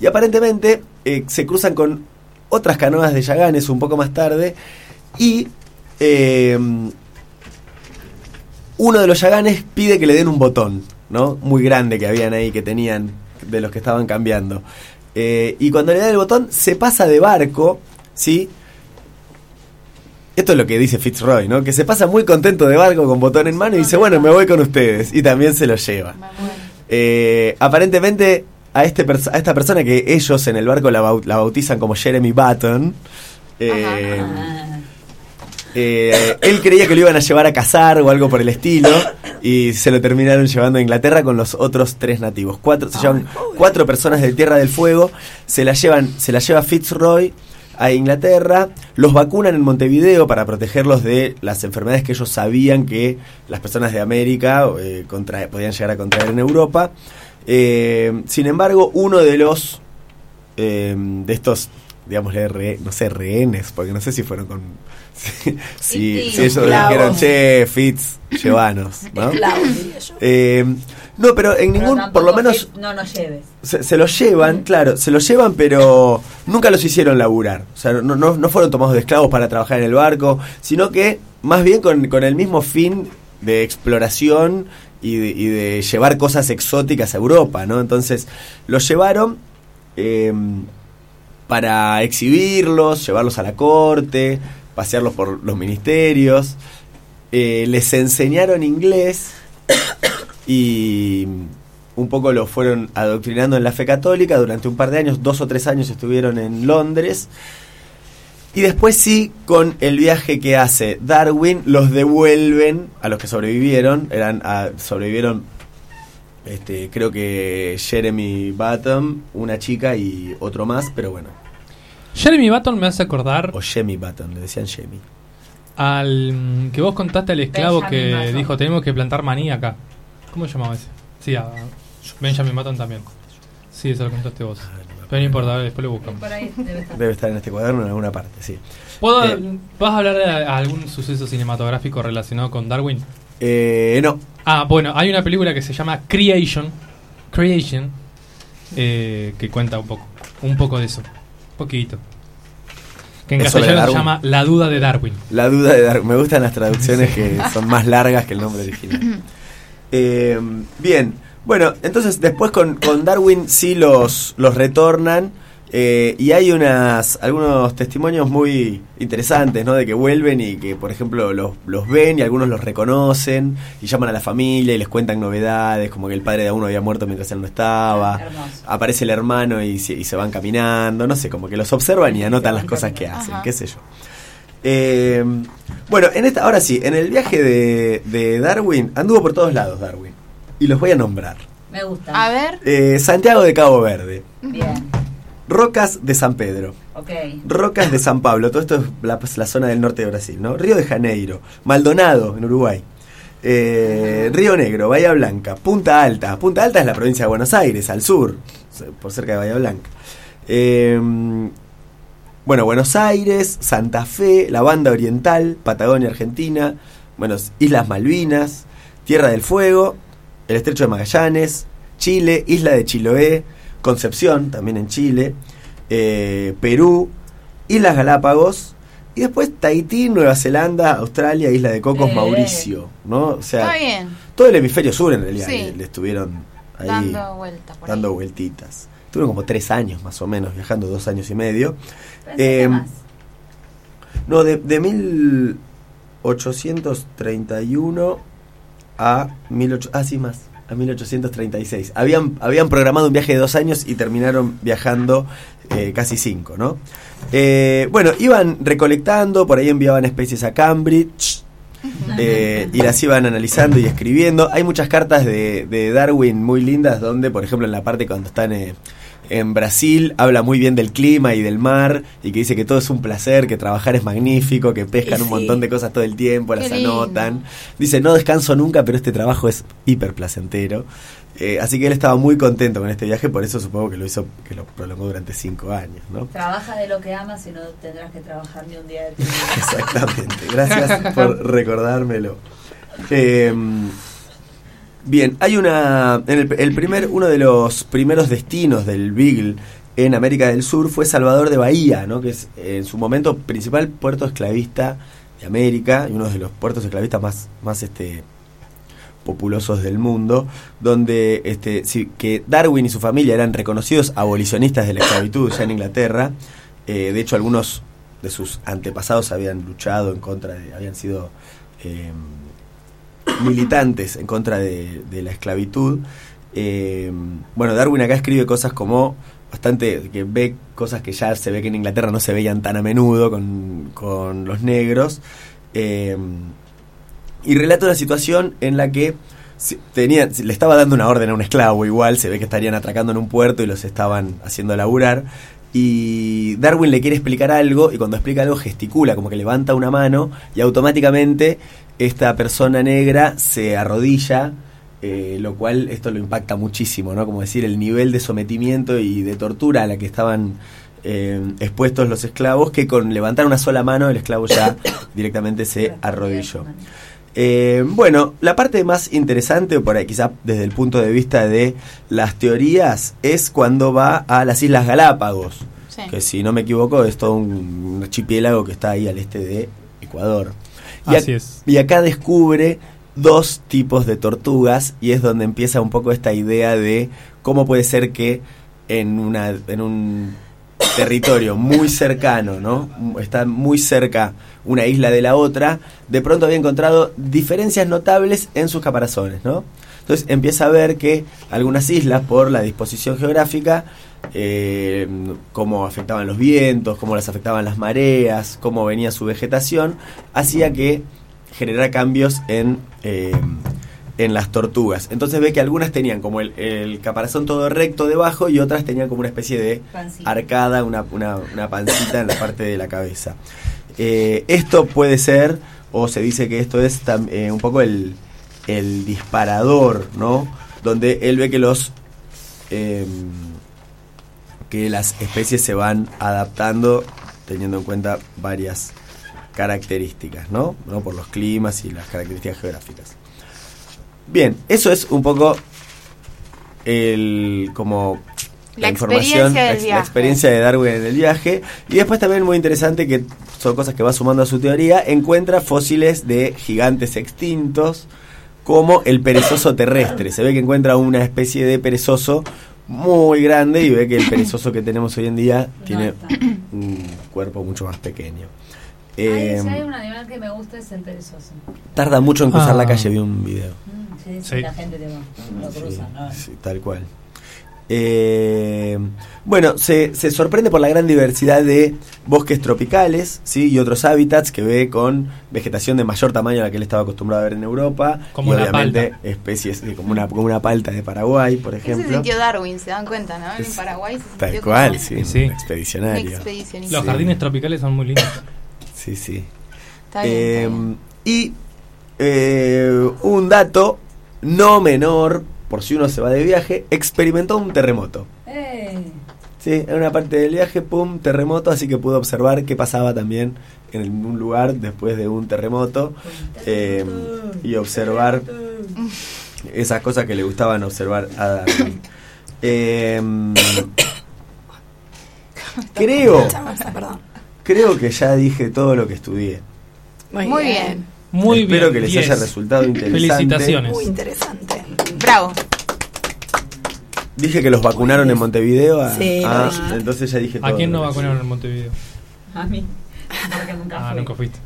Y aparentemente eh, se cruzan con otras canoas de Yaganes un poco más tarde y eh, uno de los Yaganes pide que le den un botón, ¿no? Muy grande que habían ahí, que tenían de los que estaban cambiando. Eh, y cuando le da el botón, se pasa de barco, ¿sí? Esto es lo que dice Fitzroy, ¿no? Que se pasa muy contento de barco con botón en mano y dice, bueno, me voy con ustedes. Y también se lo lleva. Eh, aparentemente a, este a esta persona que ellos en el barco la bautizan como Jeremy Button, eh, eh, él creía que lo iban a llevar a cazar o algo por el estilo y se lo terminaron llevando a Inglaterra con los otros tres nativos. Cuatro, se llevan cuatro personas de Tierra del Fuego, se la llevan, se la lleva Fitzroy a Inglaterra, los vacunan en Montevideo para protegerlos de las enfermedades que ellos sabían que las personas de América eh, contra- podían llegar a contraer en Europa. Eh, sin embargo, uno de los de estos, digamos, no sé, rehenes, porque no sé si fueron con. Si, si- Sí, si ellos dijeron, che, Fitz, llévanos, ¿no? Esclavos. Eh, no, pero en Pero ningún, por lo menos No nos lleves. se, se los llevan, claro, se los llevan, pero nunca los hicieron laburar. O sea, no, no, no fueron tomados de esclavos para trabajar en el barco, sino que más bien con, con el mismo fin de exploración y de, y de llevar cosas exóticas a Europa, ¿no? Entonces, los llevaron eh, para exhibirlos, llevarlos a la corte, pasearlos por los ministerios. Eh, les enseñaron inglés y un poco lo fueron adoctrinando en la fe católica durante un par de años, dos o tres años estuvieron en Londres. Y después sí, con el viaje que hace Darwin, los devuelven a los que sobrevivieron. Eran a- sobrevivieron, este, creo que Jeremy Button, una chica y otro más, pero bueno. Jeremy Button me hace acordar O Jemmy Button, le decían Jemmy. al mm, que vos contaste al esclavo Benjamin que Button. dijo tenemos que plantar maní acá. ¿Cómo se llamaba ese? Sí, a Benjamin Button también. Sí, eso lo contaste vos. Pero no importa, después lo buscamos. Por ahí debe estar. Debe estar en este cuaderno en alguna parte, sí. ¿Puedo, Eh. ¿Vas a hablar de algún suceso cinematográfico relacionado con Darwin? Eh, no, Ah, bueno, hay una película que se llama Creation. Creation. eh, que cuenta un poco. Un poco de eso. Poquito. Que en ¿Es castellano se Darwin? llama La duda de Darwin. La duda de Darwin. Me gustan las traducciones que son más largas que el nombre original. Eh, bien, bueno, entonces después con, con Darwin sí los, los retornan. Eh, y hay unas algunos testimonios muy interesantes, ¿no? De que vuelven y que, por ejemplo, los, los ven y algunos los reconocen y llaman a la familia y les cuentan novedades, como que el padre de uno había muerto mientras él no estaba. Hermoso. Aparece el hermano y, se- y se van caminando, no sé, como que los observan y anotan las cosas que hacen, Ajá. qué sé yo. Eh, bueno, en esta, ahora sí, en el viaje de, de Darwin, anduvo por todos lados Darwin. Y los voy a nombrar. Me gusta. A ver. Eh, Santiago de Cabo Verde, Bien. Rocas de San Pedro. Rocas de San Pablo, todo esto es la, pues, la zona del norte de Brasil, ¿no? Río de Janeiro, Maldonado, en Uruguay. Eh, Río Negro, Bahía Blanca, Punta Alta. Punta Alta es la provincia de Buenos Aires, al sur, por cerca de Bahía Blanca. Eh, bueno, Buenos Aires, Santa Fe, la Banda Oriental, Patagonia, Argentina, bueno, Islas Malvinas, Tierra del Fuego, el Estrecho de Magallanes, Chile, Isla de Chiloé, Concepción, también en Chile, eh, Perú, Islas Galápagos, y después Tahití, Nueva Zelanda, Australia, Isla de Cocos, Eh. Mauricio, ¿no? O sea, Está bien. todo el hemisferio sur en realidad Sí. le, estuvieron ahí Dando vueltas por dando ahí. vueltitas. Estuvieron como tres años más o menos, viajando dos años y medio. Eh, más. No, de, de 1831 a 18... Ah, sí, más. A 1836. Habían, habían programado un viaje de dos años y terminaron viajando eh, casi cinco, ¿no? Eh, bueno, iban recolectando, por ahí enviaban especies a Cambridge. eh, y las iban analizando y escribiendo. Hay muchas cartas de, de Darwin muy lindas donde, por ejemplo, en la parte cuando están en Brasil, habla muy bien del clima y del mar y que dice que todo es un placer, que trabajar es magnífico, que pescan un montón de cosas todo el tiempo, Qué las lindo. anotan. Dice, no descanso nunca, pero este trabajo es hiper placentero. Eh, así que él estaba muy contento con este viaje, por eso supongo que lo hizo, que lo prolongó durante cinco años, ¿no? Trabaja de lo que amas y no tendrás que trabajar ni un día de tu vida. Exactamente. Gracias por recordármelo. Eh, bien, hay una. En el, el primer, uno de los primeros destinos del Beagle en América del Sur fue Salvador de Bahía, ¿no? que es en su momento principal puerto esclavista de América y uno de los puertos esclavistas más, más este, populosos del mundo, donde este, sí, que Darwin y su familia eran reconocidos abolicionistas de la esclavitud ya en Inglaterra. Eh, de hecho, algunos de sus antepasados habían luchado en contra de, habían sido eh, militantes en contra de, la esclavitud. Eh, bueno, Darwin acá escribe cosas como bastante, que ve cosas que ya se ve que en Inglaterra no se veían tan a menudo con, con los negros. Eh, y relata una situación en la que tenía, le estaba dando una orden a un esclavo igual, se ve que estarían atracando en un puerto y los estaban haciendo laburar. Y Darwin le quiere explicar algo y cuando explica algo gesticula, como que levanta una mano y automáticamente esta persona negra se arrodilla, eh, lo cual esto lo impacta muchísimo, ¿no? Como decir, el nivel de sometimiento y de tortura a la que estaban eh, expuestos los esclavos, que con levantar una sola mano el esclavo ya directamente se arrodilló. Eh, bueno, la parte más interesante, por ahí quizá desde el punto de vista de las teorías, es cuando va a las Islas Galápagos, Sí. que si no me equivoco es todo un archipiélago que está ahí al este de Ecuador. Y, Así es. y acá descubre dos tipos de tortugas y es donde empieza un poco esta idea de cómo puede ser que en, una, en un territorio muy cercano, ¿no? Está muy cerca una isla de la otra, de pronto había encontrado diferencias notables en sus caparazones, ¿no? Entonces empieza a ver que algunas islas, por la disposición geográfica, eh, cómo afectaban los vientos, cómo las afectaban las mareas, cómo venía su vegetación, hacía que generara cambios en, eh, en las tortugas. Entonces ve que algunas tenían como el, el caparazón todo recto debajo y otras tenían como una especie de Pancita. arcada, una, una, una pancita en la parte de la cabeza. Eh, esto puede ser, o se dice que esto es tam- eh, un poco el, el disparador, ¿no? Donde él ve que los eh, que las especies se van adaptando teniendo en cuenta varias características, ¿no? ¿no? Por los climas y las características geográficas. Bien, eso es un poco el como La experiencia del la, experiencia de Darwin en el viaje y después también muy interesante que son cosas que va sumando a su teoría encuentra fósiles de gigantes extintos como el perezoso terrestre se ve que encuentra una especie de perezoso muy grande y ve que el perezoso que tenemos hoy en día tiene está. un cuerpo mucho más pequeño Ay, Eh, si hay un animal que me gusta es el perezoso. tarda mucho en cruzar Ah. la calle vi un video Mm, sí, la gente te va, lo Sí, cruza, ¿no? sí, tal cual. Eh, bueno, se, se sorprende por la gran diversidad de bosques tropicales ¿sí? y otros hábitats que ve con vegetación de mayor tamaño a la que él estaba acostumbrado a ver en Europa. Como y una obviamente palta. especies eh, como una, como una palta de Paraguay, por Ese ejemplo. sintió Darwin, se dan cuenta, ¿no? En Paraguay se sintió Tal como cual, sí, Sí. expedicionario. Los Sí. jardines tropicales son muy lindos. Sí, sí. Está bien, Eh, está bien. y eh, un dato no menor, por si uno se va de viaje, experimentó un terremoto. Eh, Sí, en una parte del viaje, pum, terremoto, así que pudo observar qué pasaba también en un lugar después de un terremoto eh, y observar esas cosas que le gustaban observar a Darwin. Eh, creo, Perdón. creo que ya dije todo lo que estudié. Muy bien. Muy Espero bien. que les 10. haya resultado interesante. Felicitaciones. Muy interesante. Bravo. Dije que los vacunaron en Montevideo. a- Sí, lo ah, entonces ya dije todo. ¿A quién no vacunaron en Montevideo? a mí. Porque nunca Ah, fui. nunca fuiste.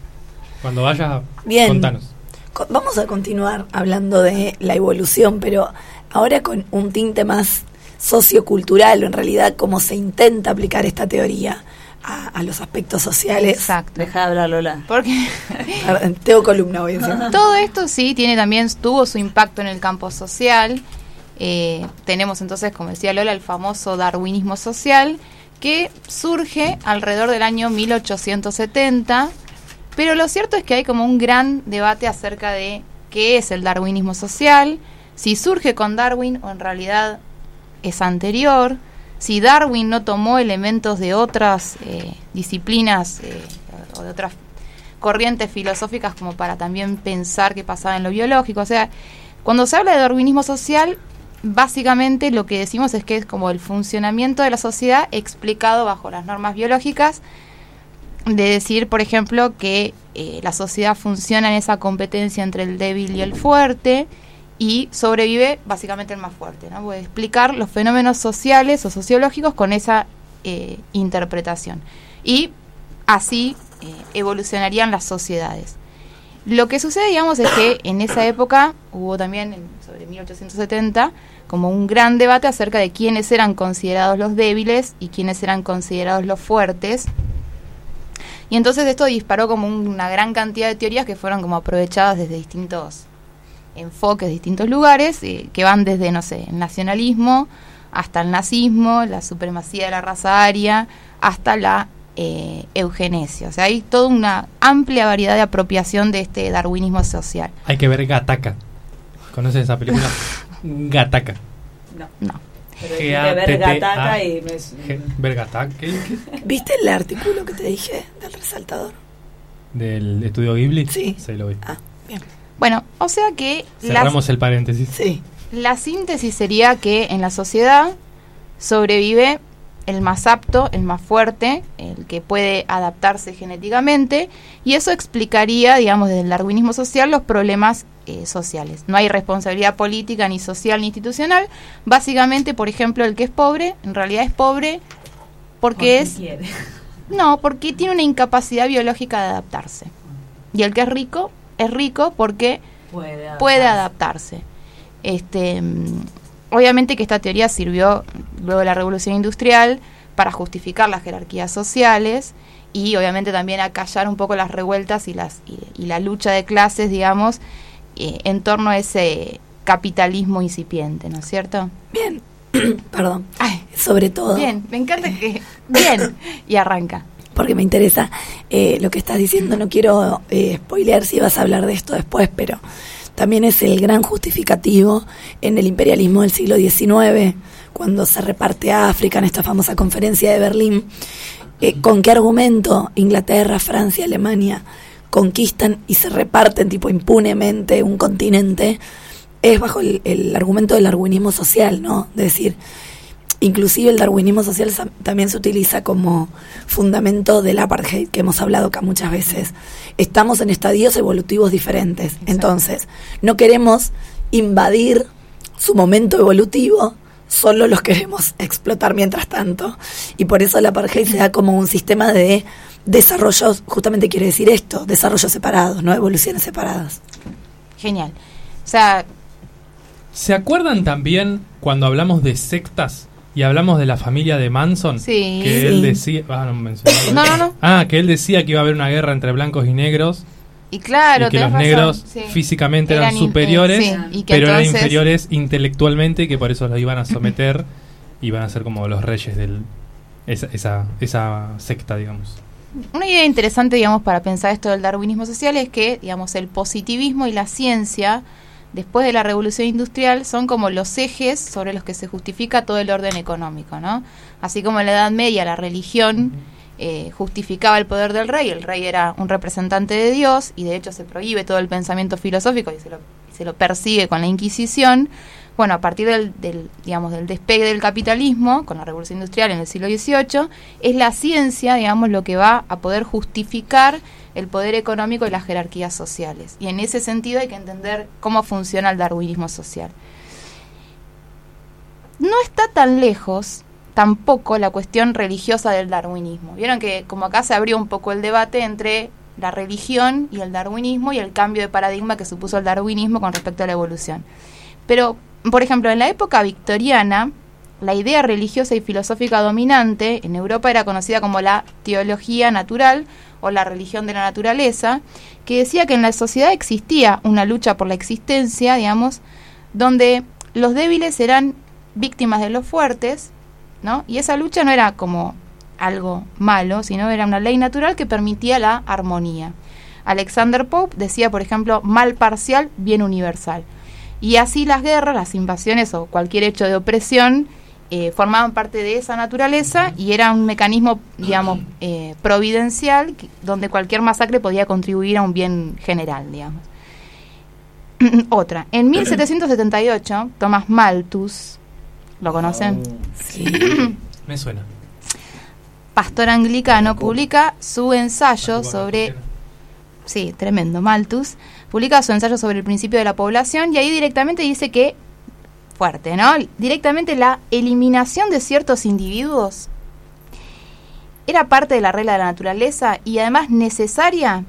Cuando vayas, Bien. contanos. co- vamos a continuar hablando de la evolución, pero ahora con un tinte más sociocultural, o en realidad cómo se intenta aplicar esta teoría a, a los aspectos sociales. Exacto. Deja de hablar, Lola. Porque Tengo columna, decir. todo esto sí tiene también, tuvo su impacto en el campo social. Eh, tenemos entonces, como decía Lola, el famoso darwinismo social, que surge alrededor del año 1870. Pero lo cierto es que hay como un gran debate acerca de qué es el darwinismo social, si surge con Darwin o en realidad es anterior, si Darwin no tomó elementos de otras eh, disciplinas eh, o de otras corrientes filosóficas como para también pensar qué pasaba en lo biológico. O sea, cuando se habla de darwinismo social, básicamente lo que decimos es que es como el funcionamiento de la sociedad explicado bajo las normas biológicas, de decir, por ejemplo, que eh, la sociedad funciona en esa competencia entre el débil y el fuerte y sobrevive básicamente el más fuerte. ¿no? Puede explicar los fenómenos sociales o sociológicos con esa eh, interpretación. Y así eh, evolucionarían las sociedades. Lo que sucede, digamos, es que en esa época hubo también, sobre 1870, como un gran debate acerca de quiénes eran considerados los débiles y quiénes eran considerados los fuertes. Y entonces esto disparó como un- una gran cantidad de teorías que fueron como aprovechadas desde distintos enfoques, distintos lugares, eh, que van desde, no sé, el nacionalismo hasta el nazismo, la supremacía de la raza aria, hasta la eh, eugenesia. O sea, hay toda una amplia variedad de apropiación de este darwinismo social. Hay que ver Gataca. ¿Conoces esa película? Gataca. No. No. Pero G dijiste A T ver T A. gataca y me... ¿Viste el artículo que te dije del resaltador? Del estudio Ghibli. Sí. Sí, lo vi. Ah, bien. Bueno, o sea que Cerramos el paréntesis. Sí. La síntesis sería que en la sociedad sobrevive el más apto, el más fuerte, el que puede adaptarse genéticamente, y eso explicaría, digamos, desde el darwinismo social los problemas eh, sociales. No hay responsabilidad política, ni social, ni institucional. Básicamente, por ejemplo, el que es pobre, en realidad es pobre porque es... Quiere. No, porque tiene una incapacidad biológica de adaptarse. Y el que es rico, es rico porque Puede puede adaptarse. Este, obviamente que esta teoría sirvió luego de la revolución industrial para justificar las jerarquías sociales y obviamente también a callar un poco las revueltas y las y, y la lucha de clases, digamos, eh, en torno a ese capitalismo incipiente, ¿no es cierto? Bien. Perdón. Ay, Sobre todo. bien, me encanta que bien y arranca. Porque me interesa eh, lo que estás diciendo. No quiero eh, spoilear si vas a hablar de esto después, pero también es el gran justificativo en el imperialismo del siglo XIX, cuando se reparte África en esta famosa conferencia de Berlín. Eh, ¿Con qué argumento Inglaterra, Francia, Alemania conquistan y se reparten tipo impunemente un continente? Es bajo el, argumento del darwinismo social, ¿no? De decir, Inclusive el darwinismo social también se utiliza como fundamento del apartheid, que hemos hablado acá muchas veces. Estamos en estadios evolutivos diferentes. Entonces, no queremos invadir su momento evolutivo, solo los queremos explotar mientras tanto. Y por eso el apartheid se da como un sistema de desarrollos, justamente quiere decir esto, desarrollos separados, no evoluciones separadas. Genial. O sea, ¿Se acuerdan también cuando hablamos de sectas y hablamos de la familia de Manson? Sí. Que él decía. Ah, no. No, no, no. Ah, que él decía que iba a haber una guerra entre blancos y negros. y claro, y que los razón, negros sí. físicamente eran, eh, superiores, sí, y que pero eran inferiores intelectualmente y que por eso los iban a someter y iban a ser como los reyes del esa, esa, esa secta, digamos. Una idea interesante, digamos, para pensar esto del darwinismo social es que, digamos, el positivismo y la ciencia, después de la revolución industrial, son como los ejes sobre los que se justifica todo el orden económico, ¿no? Así como en la Edad Media la religión eh, justificaba el poder del rey, el rey era un representante de Dios y de hecho se prohíbe todo el pensamiento filosófico y se lo, persigue con la Inquisición. Bueno, a partir del, del, digamos, del despegue del capitalismo, con la revolución industrial en el siglo XVIII, es la ciencia, digamos, lo que va a poder justificar el poder económico y las jerarquías sociales. Y en ese sentido hay que entender cómo funciona el darwinismo social. No está tan lejos tampoco la cuestión religiosa del darwinismo. Vieron que como acá se abrió un poco el debate entre la religión y el darwinismo y el cambio de paradigma que supuso el darwinismo con respecto a la evolución. Pero, por ejemplo, en la época victoriana, la idea religiosa y filosófica dominante en Europa era conocida como la teología natural o la religión de la naturaleza, que decía que en la sociedad existía una lucha por la existencia, digamos, donde los débiles eran víctimas de los fuertes, ¿no? Y esa lucha no era como algo malo, sino era una ley natural que permitía la armonía. Alexander Pope decía, por ejemplo, mal parcial, bien universal. Y así las guerras, las invasiones o cualquier hecho de opresión eh, formaban parte de esa naturaleza y era un mecanismo, digamos, eh, providencial que- donde cualquier masacre podía contribuir a un bien general, digamos. Otra. En 1778, Thomas Malthus, ¿lo conocen? Me suena. pastor anglicano, publica su ensayo sobre, sí, tremendo, Malthus, publica su ensayo sobre el principio de la población y ahí directamente dice que, fuerte, ¿no? Directamente la eliminación de ciertos individuos era parte de la regla de la naturaleza y además necesaria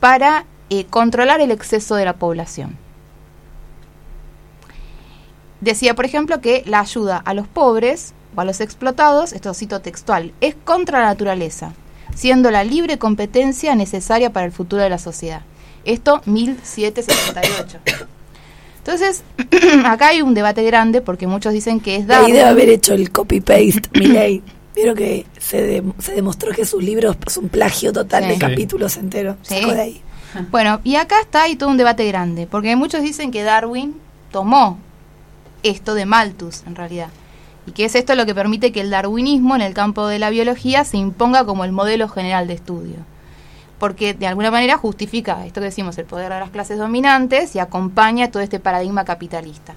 para eh, controlar el exceso de la población. Decía, por ejemplo, que la ayuda a los pobres o a los explotados, esto cito textual, es contra la naturaleza, siendo la libre competencia necesaria para el futuro de la sociedad. Esto 1778. Entonces, acá hay un debate grande porque muchos dicen que es Ahí Darwin. debe haber hecho el copy-paste, Milei. Vieron que se, de- se demostró que sus libros son un plagio total Sí. de capítulos enteros. Sí. Sacó de ahí. Bueno, y acá está ahí todo un debate grande, porque muchos dicen que Darwin tomó esto de Malthus, en realidad. Y que es esto lo que permite que el darwinismo en el campo de la biología se imponga como el modelo general de estudio. Porque de alguna manera justifica esto que decimos, el poder de las clases dominantes y acompaña todo este paradigma capitalista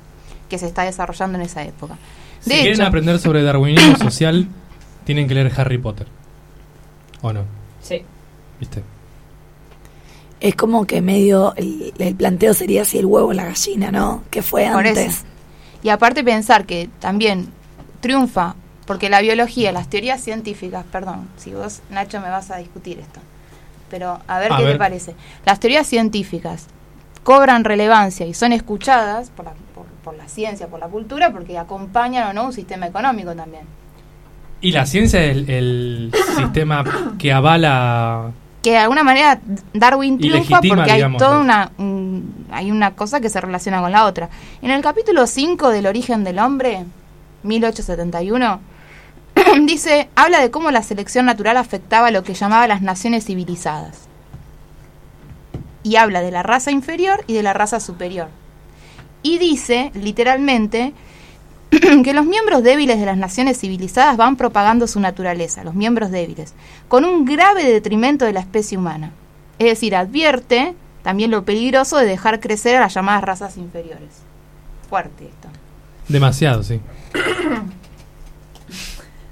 que se está desarrollando en esa época. Si quieren aprender sobre darwinismo social, tienen que leer Harry Potter. ¿O no? Sí. ¿Viste? Es como que medio el, el planteo sería si el huevo o la gallina, ¿no? Que fue Por antes. eso. Y aparte pensar que también triunfa, porque la biología, las teorías científicas, perdón, si vos, Nacho, me vas a discutir esto, pero a ver A qué te ver. parece. Las teorías científicas cobran relevancia y son escuchadas por la, por, por la ciencia, por la cultura, porque acompañan o no un sistema económico también. Y la ciencia es el, el sistema que avala. que de alguna manera Darwin triunfa porque hay digamos, toda una un- hay una cosa que se relaciona con la otra. En el capítulo 5 del origen del hombre, 1871, dice, habla de cómo la selección natural afectaba lo que llamaba las naciones civilizadas. Y habla de la raza inferior y de la raza superior. Y dice, literalmente, que los miembros débiles de las naciones civilizadas van propagando su naturaleza, los miembros débiles, con un grave detrimento de la especie humana. Es decir, advierte también lo peligroso de dejar crecer a las llamadas razas inferiores. Fuerte esto. Demasiado, sí.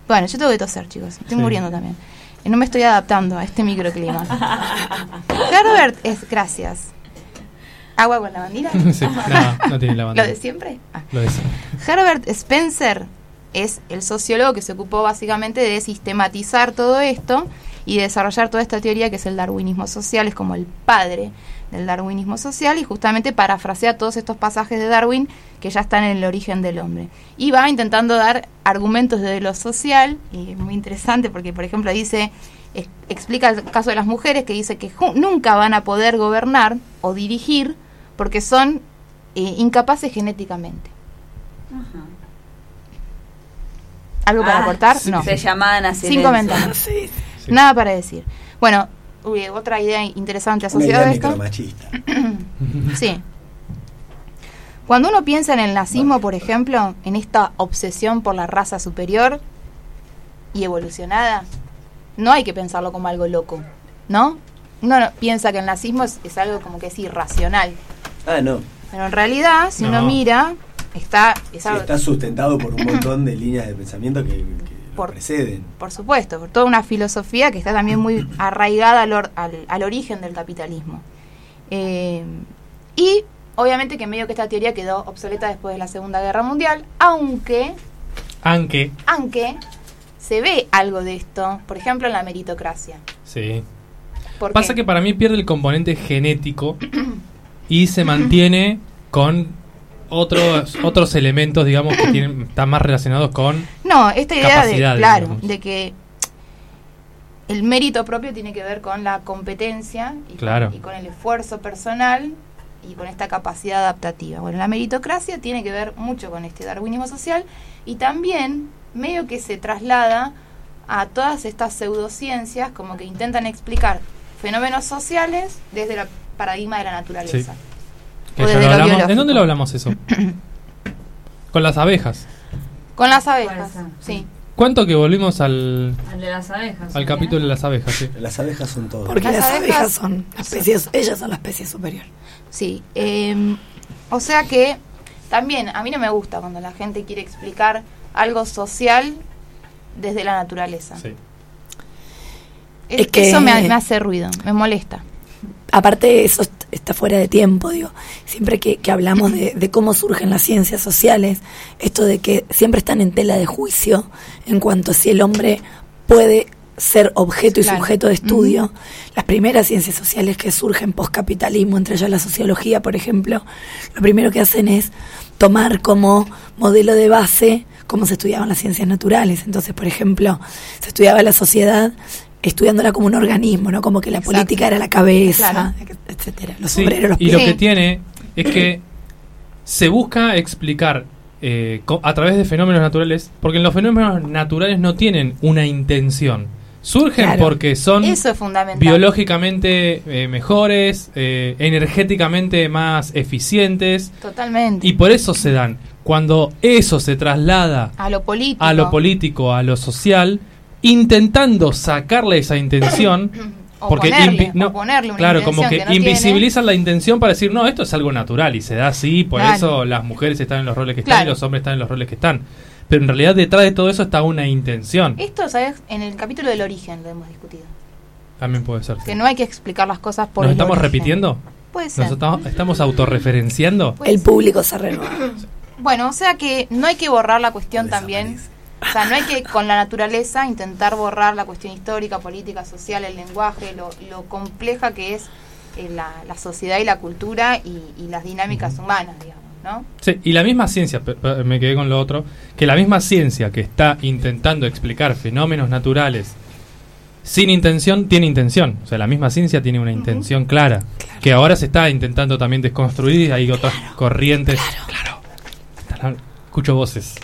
Bueno, yo tengo que toser, chicos. Estoy Sí. muriendo también. Y no me estoy adaptando a este microclima. Herbert es... Gracias. ¿Agua con la bandera? Sí, no, no tiene la ¿Lo bandera. de siempre? Ah. Lo de Herbert Spencer es el sociólogo que se ocupó básicamente de sistematizar todo esto y de desarrollar toda esta teoría que es el darwinismo social, es como el padre del darwinismo social y justamente parafrasea todos estos pasajes de Darwin que ya están en el origen del hombre. Y va intentando dar argumentos de lo social, y es muy interesante porque, por ejemplo, dice, ex- explica el caso de las mujeres que dice que nunca van a poder gobernar o dirigir porque son eh, incapaces genéticamente. ¿Algo para Ah, aportar? No. Se llamaban así. Sin comentarios. Nada para decir. Bueno, uy, otra idea interesante asociada a esto. Sí. Cuando uno piensa en el nazismo, por ejemplo, en esta obsesión por la raza superior y evolucionada, no hay que pensarlo como algo loco, ¿no? Uno no- piensa que el nazismo es, es algo como que es irracional, Ah, no. pero en realidad, si uno No. mira, está, es Sí, algo- está sustentado por un montón de líneas de pensamiento que, Por- preceden. por supuesto, por toda una filosofía que está también muy arraigada al, or- al- al origen del capitalismo. Eh, y obviamente que medio que esta teoría quedó obsoleta después de la Segunda Guerra Mundial, aunque, Aunque, aunque se ve algo de esto, por ejemplo en la meritocracia. sí. ¿Por Pasa qué? que para mí pierde el componente genético y se mantiene con otros otros elementos, digamos, que tienen, están más relacionados con... No, esta idea de, claro, digamos. de que el mérito propio tiene que ver con la competencia y, Claro. con, y con el esfuerzo personal y con esta capacidad adaptativa. Bueno, la meritocracia tiene que ver mucho con este darwinismo social y también medio que se traslada a todas estas pseudociencias como que intentan explicar fenómenos sociales desde el paradigma de la naturaleza. Desde lo hablamos. ¿En dónde lo hablamos eso? con las abejas. Con las abejas, sí. ¿Cuánto que volvimos al, El de las abejas. al capítulo de las abejas? Sí. Las abejas son todo. Porque Las las, abejas- abejas son las especies, ellas son la especie superior. Sí, eh, o sea que también a mí no me gusta cuando la gente quiere explicar algo social desde la naturaleza. Sí. Es- Es que- Eso me, me hace ruido, me molesta. Aparte, eso est- está fuera de tiempo, digo. Siempre que, que hablamos de, de cómo surgen las ciencias sociales, esto de que siempre están en tela de juicio en cuanto a si el hombre puede ser objeto y Claro. sujeto de estudio. Las primeras ciencias sociales que surgen postcapitalismo, entre ellas la sociología, por ejemplo, lo primero que hacen es tomar como modelo de base cómo se estudiaban las ciencias naturales. Entonces, por ejemplo, se estudiaba la sociedad estudiándola como un organismo, ¿no? Como que la Exacto. política era la cabeza, Claro. etcétera. Los Sí, obreros, los y lo que tiene es que se busca explicar eh, co- a través de fenómenos naturales, porque los fenómenos naturales no tienen una intención. Surgen Claro. porque son Eso es fundamental. biológicamente eh, mejores, eh, energéticamente más eficientes, Totalmente. y por eso se dan. Cuando eso se traslada a lo político. a lo político, a lo social, intentando sacarle esa intención, O porque ponerle, invi- no, o ponerle una claro, como que, que no invisibilizan la intención para decir, no, esto es algo natural y se da así, por Claro. eso las mujeres están en los roles que están y los hombres están en los roles que están. Pero en realidad detrás de todo eso está una intención. Esto, ¿sabes? En el capítulo del origen lo hemos discutido. También puede ser. Que no hay que explicar las cosas por ¿Nos el estamos origen. repitiendo? Puede ser. ¿Nos estamos, estamos autorreferenciando? Puede El ser. público se renueva. Bueno, o sea que no hay que borrar la cuestión también. O sea, no hay que con la naturaleza intentar borrar la cuestión histórica, política, social, el lenguaje, lo, lo compleja que es eh, la, la sociedad y la cultura y, y las dinámicas humanas, digamos, ¿no? Sí, y la misma ciencia, me quedé con lo otro, que la misma ciencia que está intentando explicar fenómenos naturales sin intención, tiene intención. O sea, la misma ciencia tiene una intención clara, que ahora se está intentando también desconstruir y hay otras corrientes. Claro. Están- escucho voces.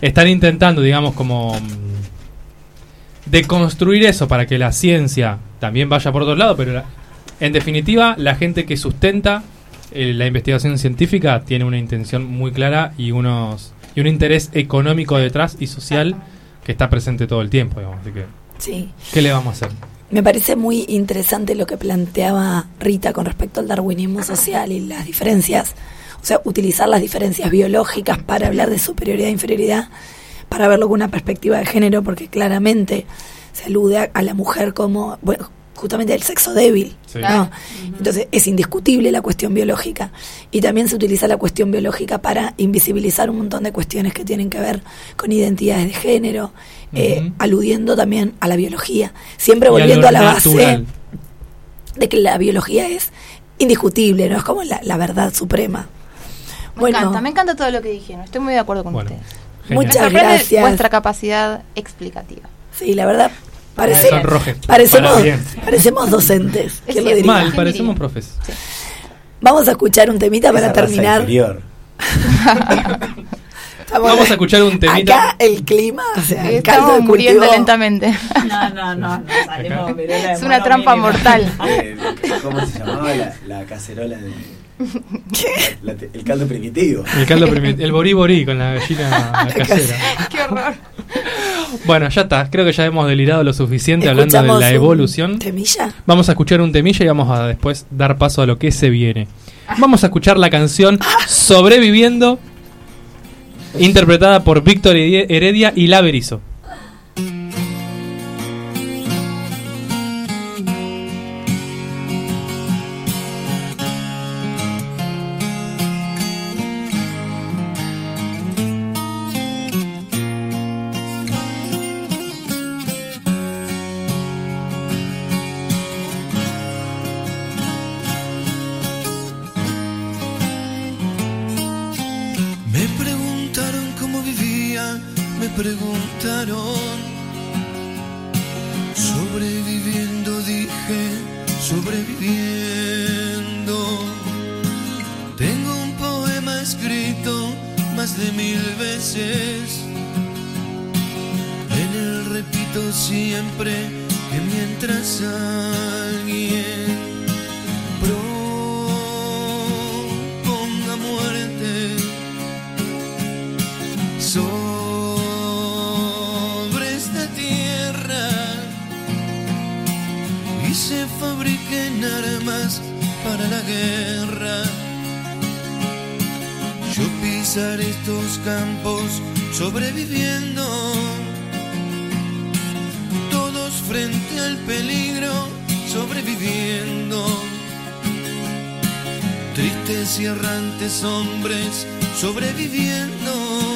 Están intentando, digamos, como mm, deconstruir eso para que la ciencia también vaya por otro lado, pero la- en definitiva, la gente que sustenta eh, la investigación científica tiene una intención muy clara y unos y un interés económico detrás y social que está presente todo el tiempo, digamos. Así que, Sí. ¿qué le vamos a hacer? Me parece muy interesante lo que planteaba Rita con respecto al darwinismo social y las diferencias, o sea, utilizar las diferencias biológicas para hablar de superioridad e inferioridad, para verlo con una perspectiva de género, porque claramente se alude a, a la mujer como, bueno, justamente el sexo débil, Sí. ¿no? Claro. Entonces es indiscutible la cuestión biológica y también se utiliza la cuestión biológica para invisibilizar un montón de cuestiones que tienen que ver con identidades de género, eh, aludiendo también a la biología, siempre Y volviendo a, la base de que la biología es indiscutible, no es como la, la verdad suprema. Me bueno, encanta, me encanta todo lo que dijeron. Estoy muy de acuerdo con Bueno, ustedes. genial. Muchas gracias. vuestra capacidad explicativa. sí, la verdad, parece, parecemos, Para parecemos docentes. Es ¿quién lo diría? Mal, ¿Quién parecemos profes. Vamos a escuchar un temita para Esa raza terminar. Vamos a escuchar un temita. Acá el clima, o sea, el caldo de muriendo lentamente. No, no, no, no salimos Es una trampa mínimo. mortal. Eh, ¿Cómo se llamaba la, la cacerola de. La- la- el caldo primitivo. El caldo primi- el borí borí con la gallina casera. Qué horror. Bueno, ya está. Creo que ya hemos delirado lo suficiente hablando de la un evolución. Temilla. Vamos a escuchar un temilla y vamos a después dar paso a lo que se viene. Vamos a escuchar la canción Sobreviviendo, interpretada por Víctor Heredia y La frente al peligro sobreviviendo. Tristes y errantes hombres sobreviviendo.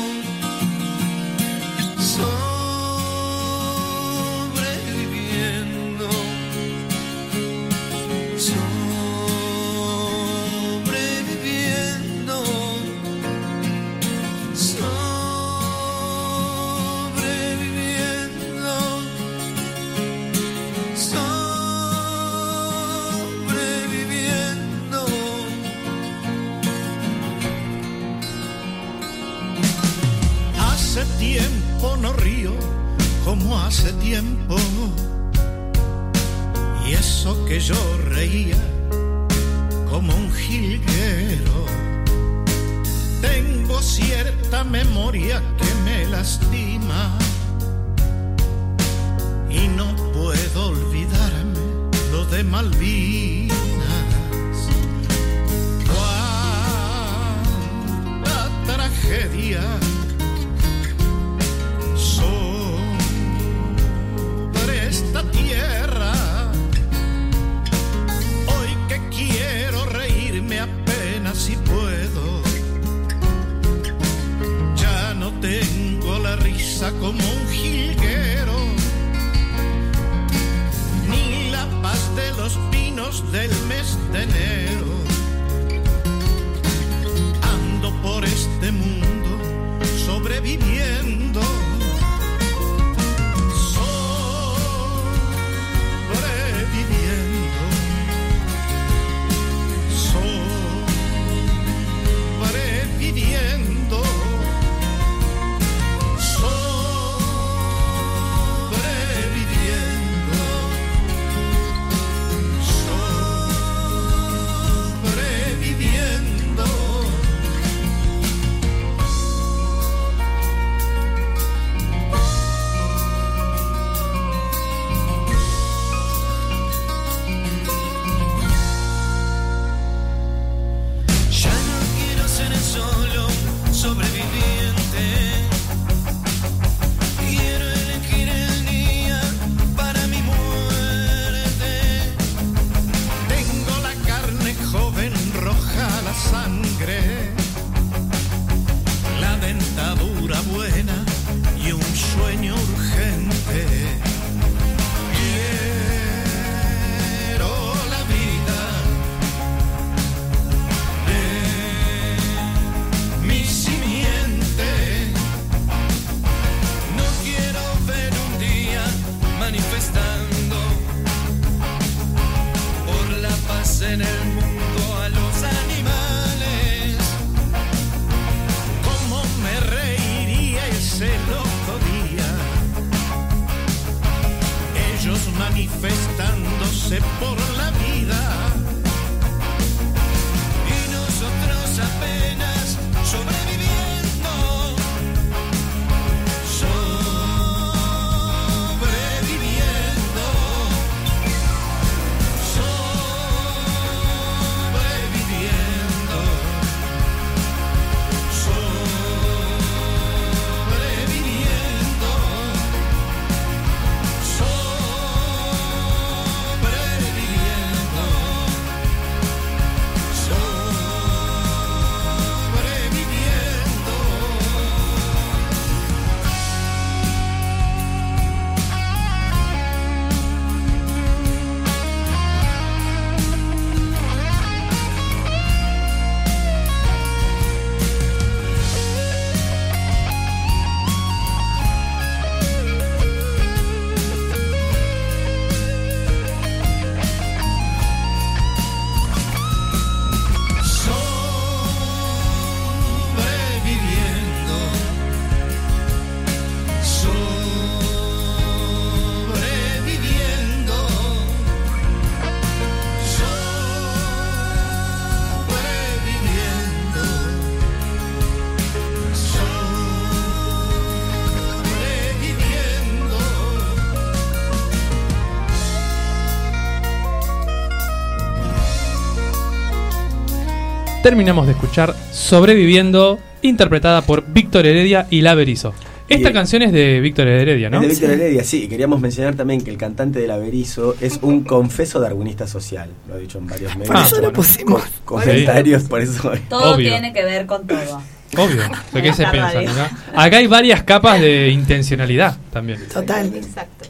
Terminamos de escuchar Sobreviviendo, interpretada por Víctor Heredia y La Berizo. Esta canción es de Víctor Heredia, ¿no? Es de Víctor Heredia, sí. Y queríamos mencionar también que el cantante del Averizo es un confeso darwinista social. Lo ha dicho en varios medios. Por eso lo bueno. pusimos. Comentarios, por eso. Todo Obvio. tiene que ver con todo. Obvio. ¿De qué se piensa? ¿no? Acá hay varias capas de intencionalidad también. Total. Exacto.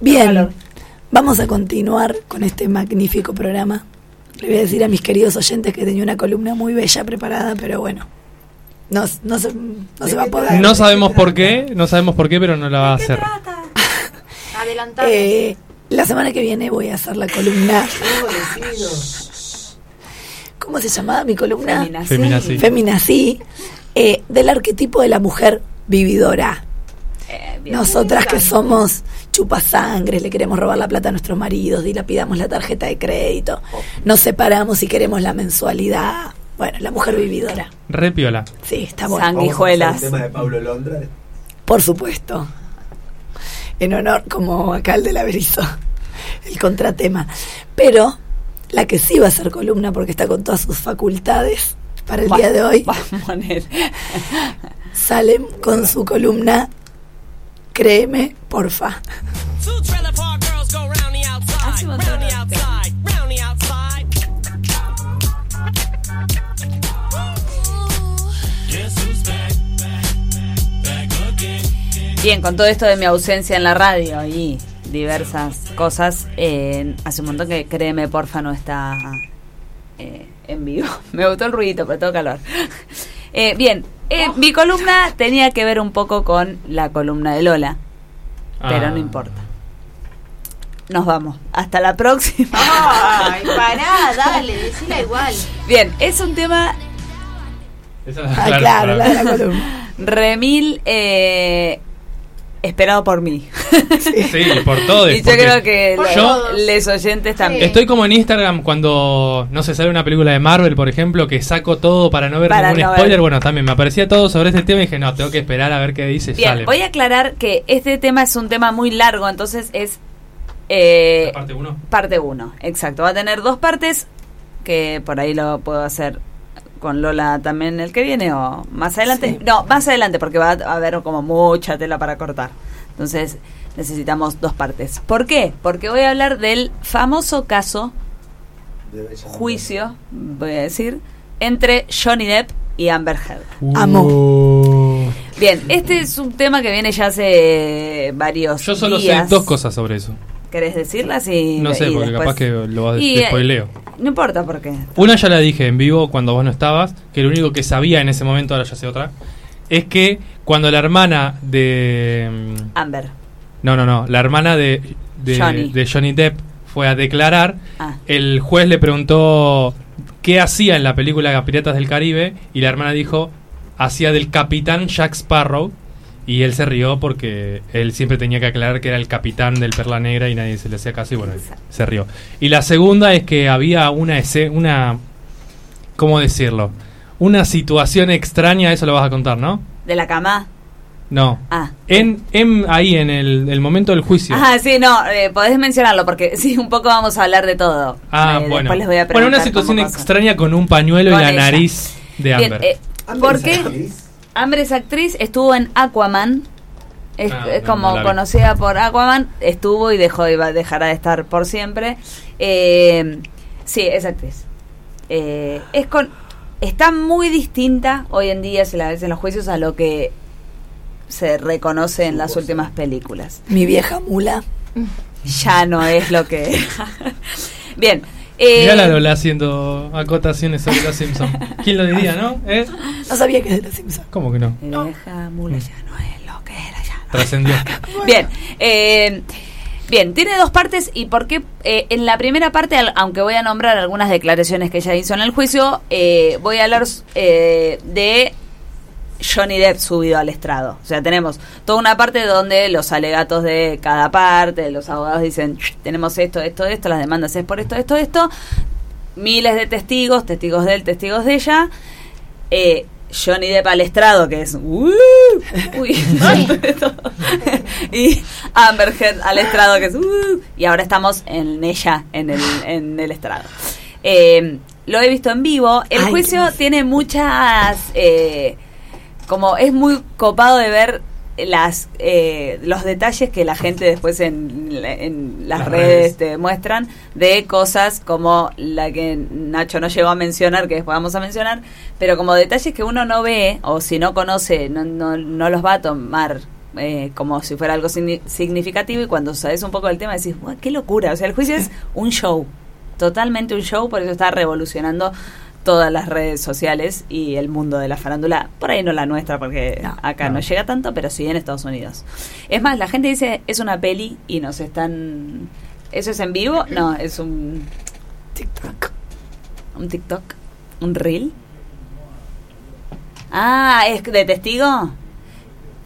Bien, vamos a continuar con este magnífico programa. Le voy a decir a mis queridos oyentes que tenía una columna muy bella preparada, pero bueno, no, no, se, no se va a poder. No sabemos por qué, no sabemos por qué, pero no la va a hacer. Adelantar. Eh, la semana que viene voy a hacer la columna. ¿Cómo se llamaba mi columna? Feminací. Feminací. Feminací, eh, del arquetipo de la mujer vividora. Eh, bien. Nosotras que somos chupasangres, le queremos robar la plata a nuestros maridos, dilapidamos la tarjeta de crédito, nos separamos y queremos la mensualidad. Bueno, la mujer vividora. Re piola. Sí, está bueno. Sanguijuelas. El tema de Pablo Londra. Por supuesto. En honor, como acá el de la Berizo, el contratema. Pero la que sí va a ser columna porque está con todas sus facultades para el Va- día de hoy, va a poner. Salem con su columna Créeme, porfa. Bien, con todo esto de mi ausencia en la radio y diversas cosas, eh, hace un montón que créeme, porfa, no está eh, en vivo. Me gustó el ruidito, pero tengo calor. Eh, bien, eh, mi columna tenía que ver un poco con la columna de Lola, pero Ah. no importa. Nos vamos. Hasta la próxima. Ay, pará, dale, decila igual. Bien, es un tema Esa la- Ah, claro, la de la columna. remil eh, esperado por mí. Sí, por todo. y yo creo que Por lo- yo les oyentes también. estoy como en Instagram cuando no sé, sale una película de Marvel, por ejemplo, que saco todo para no ver Para ningún no ver. spoiler. Bueno, también me aparecía todo sobre este tema y dije, no, tengo que esperar a ver qué dice Bien, sale. voy a aclarar que este tema es un tema muy largo, entonces es eh, parte uno. parte 1. Exacto, va a tener dos partes, que por ahí lo puedo hacer con Lola también el que viene o más adelante. Sí. No, más adelante porque va a haber como mucha tela para cortar. Entonces necesitamos dos partes. ¿Por qué? Porque voy a hablar del famoso caso, juicio, voy a decir, entre Johnny Depp y Amber Heard. Amo. Uh, Bien, este es un tema que viene ya hace varios Yo solo días. sé dos cosas sobre eso. ¿Querés decirlas? Y, No sé, y porque después- capaz que lo vas Y, eh, spoileo. No importa por qué. Una ya la dije en vivo cuando vos no estabas, que lo único que sabía en ese momento, ahora ya sé otra, es que cuando la hermana de... mm, Amber. No, no, no, la hermana de, de, Johnny. de Johnny Depp fue a declarar, Ah. el juez le preguntó qué hacía en la película Piratas del Caribe y la hermana dijo, hacía del capitán Jack Sparrow y él se rió porque él siempre tenía que aclarar que era el capitán del Perla Negra y nadie se le hacía caso y bueno, se rió. Y la segunda es que había una una ¿cómo decirlo? Una situación extraña, eso lo vas a contar, ¿no? ¿De la cama? No. Ah. En, en ahí en el, el momento del juicio. Ah, sí, no, eh, podés mencionarlo porque sí, un poco vamos a hablar de todo. Ah, Eh, bueno. Después les voy a bueno, una situación extraña con un pañuelo Con y la ella. nariz de Bien, Amber. eh, ¿Por qué? Amber es actriz, estuvo en Aquaman. Es, Ah, es como no conocida por Aquaman, estuvo y dejó y va, dejará de estar por siempre. Eh, sí, es actriz. Eh, es con, está muy distinta hoy en día, si la ves en los juicios, a lo que se reconoce en las últimas películas. Mi vieja mula. Ya no es lo que... Bien. eh, Mirá la Lola haciendo acotaciones sobre los Simpsons. ¿Quién lo diría, no? ¿Eh? No sabía que es de los Simpsons. ¿Cómo que no? mi vieja mula ya no es lo que era, ya no Trascendió. Bien, eh, bien, tiene dos partes y por qué eh, en la primera parte, al- aunque voy a nombrar algunas declaraciones que ella hizo en el juicio, eh, voy a hablar eh, de Johnny Depp subido al estrado. O sea, tenemos toda una parte donde los alegatos de cada parte, los abogados dicen, "Ch, tenemos esto, esto, esto, las demandas es por esto, esto, esto, miles de testigos, testigos de él, testigos de ella. Eh, Johnny Depp al estrado, que es... "Uh", uy, y Amber Heard al estrado, que es... "Uh", y ahora estamos en ella, en el, en el estrado. Eh, lo he visto en vivo. El Ay, juicio tiene muchas. eh, como es muy copado de ver las eh, los detalles que la gente después en, en las, Las redes, redes. te muestran de cosas como la que Nacho no llegó a mencionar, que después vamos a mencionar, pero como detalles que uno no ve o si no conoce, no, no, no los va a tomar eh, como si fuera algo signi- significativo y cuando sabes un poco del tema decís, "Buah, qué locura, o sea, el juicio es un show, totalmente un show, por eso está revolucionando todas las redes sociales y el mundo de la farándula, por ahí no la nuestra porque No, acá no. no. llega tanto, pero sí en Estados Unidos. Es más, la gente dice, es una peli y nos están... ¿Eso es en vivo? No, es un, TikTok. un TikTok, un reel. Ah, ¿es de testigo? No,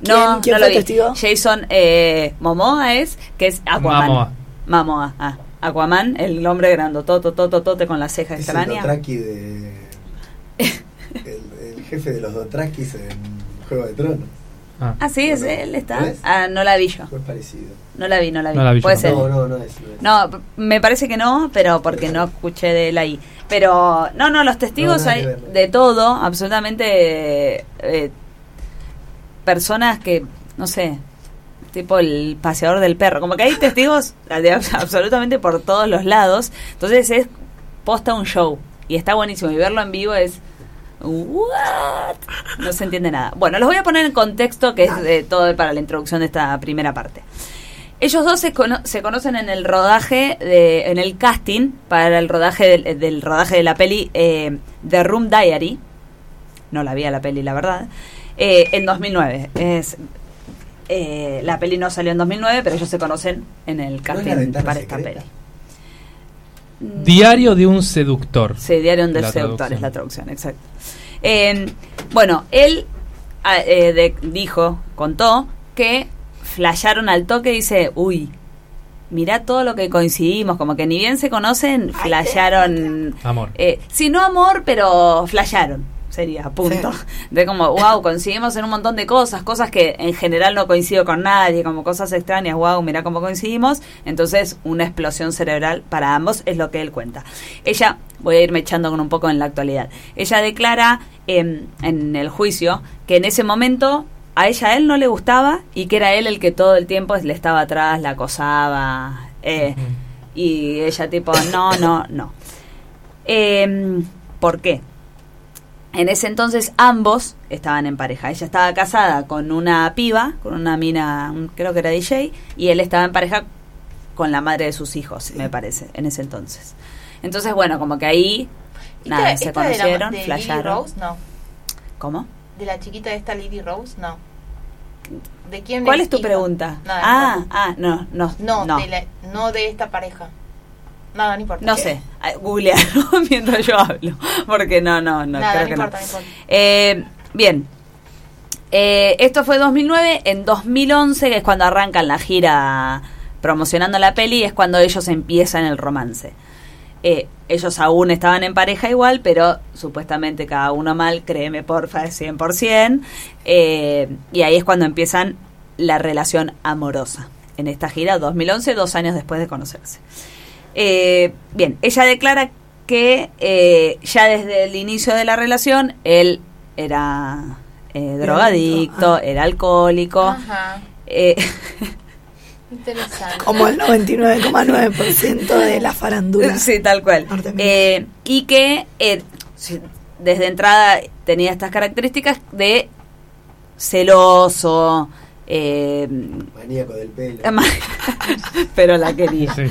¿Quién- quién no fue lo vi. testigo? Jason eh, Momoa es, que es Aquaman. Momoa. Mamoa, ah. Aquaman, el hombre grandotote, totote con la ceja Es el. Dothraki de. el, el jefe de los Dothrakis en Juego de Tronos. Ah. Ah, sí, es ¿No? él, está. ¿No es? Ah, no la vi yo. Fue parecido. No la vi, no la vi. No la vi yo Puede ser. No, no, no es. No, es. No, me parece que no, pero porque no escuché de él ahí. Pero, no, no, los testigos No, hay que ver, ¿no? de todo, absolutamente eh, personas que, no sé, tipo el paseador del perro, como que hay testigos de absolutamente por todos los lados. Entonces es posta un show y está buenísimo y verlo en vivo es... ¿What? No se entiende nada. Bueno, los voy a poner en contexto que es de todo para la introducción de esta primera parte. Ellos dos se, cono- se conocen en el rodaje, de, en el casting para el rodaje del, del rodaje de la peli eh, The Room Diary. No la vi a la peli, la verdad. eh, en 2009. Es, eh, la peli no salió en 2009, pero ellos se conocen en el ¿No es casting Ventana para esta Secreta? peli. Diario de un seductor. Sí, Diario del La Seductor traducción. es la traducción, exacto. Eh, bueno, él ah, eh, de- dijo, contó, que flasharon al toque, dice, uy, mirá todo lo que coincidimos, como que ni bien se conocen, flasharon... Amor. Eh, sí, no amor, pero flasharon, sería, punto. De como, wow, coincidimos en un montón de cosas, cosas que en general no coincido con nadie, como cosas extrañas, wow, mira cómo coincidimos. Entonces, una explosión cerebral para ambos es lo que él cuenta. Ella, voy a irme echando con un poco en la actualidad, ella declara em, en el juicio que en ese momento a ella a él no le gustaba y que era él el que todo el tiempo le estaba atrás, la acosaba. eh, y ella tipo, no, no, no. Em, ¿Por qué? En ese entonces ambos estaban en pareja. Ella estaba casada con una piba, con una mina, creo que era DJ, y él estaba en pareja con la madre de sus hijos, me parece, en ese entonces. Entonces, bueno, como que ahí, nada, Esta- se esta de la- conocieron, de Lily. Rose, no. ¿Cómo? De la chiquita de esta Lily Rose, no. ¿De quién ¿Cuál es tu pregunta? Nada, ah, no ah, no, no, No, no. De la- no de esta pareja. No importa. No sé, googlearlo mientras yo hablo, porque no, no, no, Nada, creo no que importa, no importa. Eh, bien, Eh, esto fue 2009, en 2011, que es cuando arrancan la gira promocionando la peli, es cuando ellos empiezan el romance. Eh, ellos aún estaban en pareja igual, pero supuestamente cada uno mal, créeme porfa, es 100%. Eh, y ahí es cuando empiezan la relación amorosa. En esta gira, 2011, dos años después de conocerse. Eh, bien, ella declara que eh, ya desde el inicio de la relación él era eh, drogadicto, ah. era alcohólico. Ajá. eh, Interesante. Como el 99,9% de la farándula. sí, tal cual. Eh, y que eh, desde entrada tenía estas características de celoso, eh, Maníaco del pelo. pero la quería. Sí.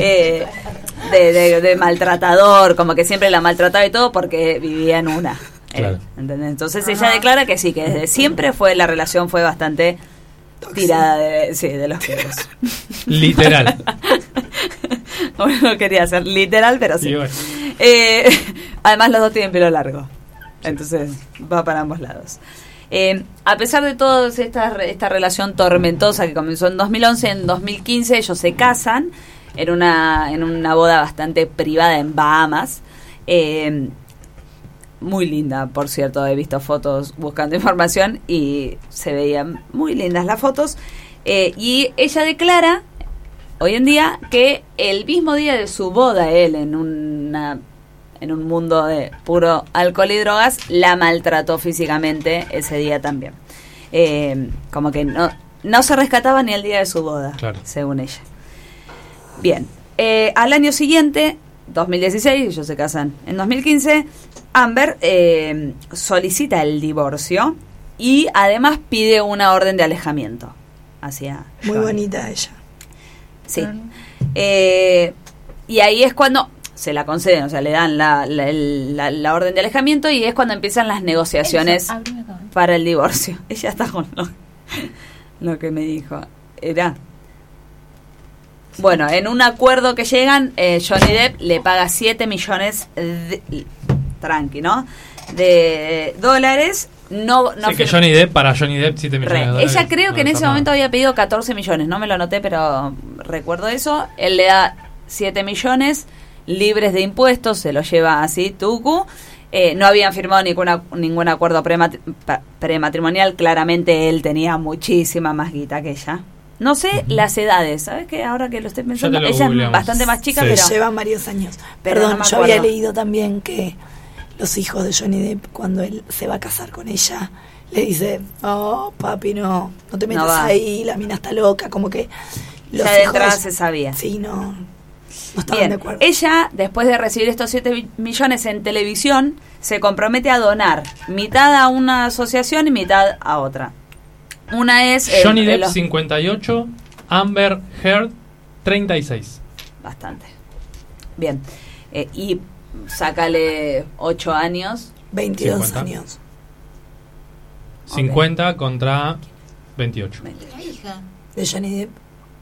Eh, de, de- de maltratador, como que siempre la maltrataba y todo porque vivía en una. eh, Claro. ¿entendés? Entonces ella declara que sí, que desde siempre fue la relación fue bastante tirada de, sí, de los pelos. Literal. no quería ser literal, pero sí. Bueno. Eh, además los dos tienen pelo largo. Entonces va para ambos lados. Eh, a pesar de toda esta, relación tormentosa que comenzó en 2011, en 2015 ellos se casan en una, en una boda bastante privada en Bahamas. Eh, muy linda, por cierto, he visto fotos buscando información y se veían muy lindas las fotos. Eh, y ella declara hoy en día que el mismo día de su boda, él en una en un mundo de puro alcohol y drogas, la maltrató físicamente ese día también. Eh, como que no, no se rescataba ni el día de su boda, Claro. según ella. Bien, eh, al año siguiente, 2016, ellos se casan en 2015, Amber eh, solicita el divorcio y además pide una orden de alejamiento hacia Muy Johnny. bonita ella. Sí. Eh, y ahí es cuando se la conceden, o sea, le dan la, la- la- la orden de alejamiento y es cuando empiezan las negociaciones acá. para el divorcio. Ella está con lo, lo que me dijo. Era. Bueno, en un acuerdo que llegan, eh, Johnny Depp le paga 7 millones de, tranqui, ¿no? De dólares. No, no Sí, que Johnny Depp, para Johnny Depp, 7 millones de dólares. Ella creo no que en ese nada. momento había pedido 14 millones, no me lo anoté, pero recuerdo eso. Él le da 7 millones libres de impuestos, se lo lleva así, Tucu. Eh, no habían firmado ninguna, ningún acuerdo premat- prematrimonial, claramente él tenía muchísima más guita que ella. No sé las edades, ¿sabes qué? Ahora que lo estoy pensando, lo ella es bastante más chica, Sí. pero... Llevan varios años. Perdón, no yo había leído también que los hijos de Johnny Depp, cuando él se va a casar con ella, le dice, oh, papi, no, no te metas ahí, la mina está loca, como que los Ya hijos... entrada se sabía. Sí, no, no estaban Bien, de acuerdo. ella, después de recibir estos 7 millones en televisión, se compromete a donar mitad a una asociación y mitad a otra. Una es... el- Johnny el- Depp, los- 58. Amber Heard, 36. Bastante. Bien. Eh, y sácale 8 años. 22 50. años. 50 contra 28. La hija. De Johnny Depp.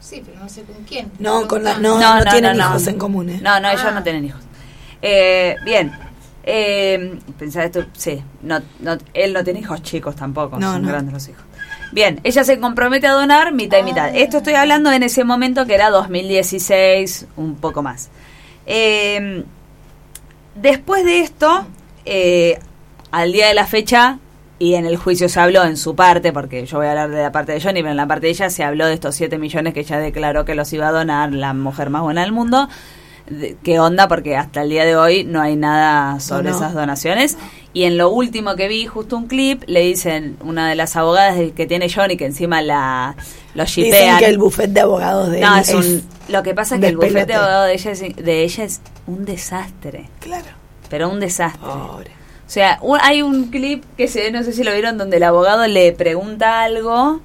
Sí, pero no sé con quién. No, con la, Ah. no, no, tienen hijos en común, ¿eh? No, no, ellos Ah. no tienen hijos. Eh, bien. Eh, pensaba esto, sí, no, no, él no tiene hijos chicos tampoco, No, son no. grandes los hijos. Bien, ella se compromete a donar mitad y mitad. Esto estoy hablando en ese momento que era 2016, un poco más. Eh, después de esto, eh, al día de la fecha, y en el juicio se habló en su parte, porque yo voy a hablar de la parte de Johnny, pero en la parte de ella se habló de estos 7 millones que ella declaró que los iba a donar, la mujer más buena del mundo. De- ¿Qué onda? Porque hasta el día de hoy no hay nada sobre No, no. esas donaciones. Y en lo último que vi, justo un clip, le dicen una de las abogadas que tiene Johnny, que encima la lo Dicen shipean. que el buffet de abogados de No, él es un- lo que pasa es que el bufete de abogados de ella, es, de ella es un desastre. Claro. Pero un desastre. Pobre. O sea, un- hay un clip que se no sé si lo vieron, donde el abogado le pregunta algo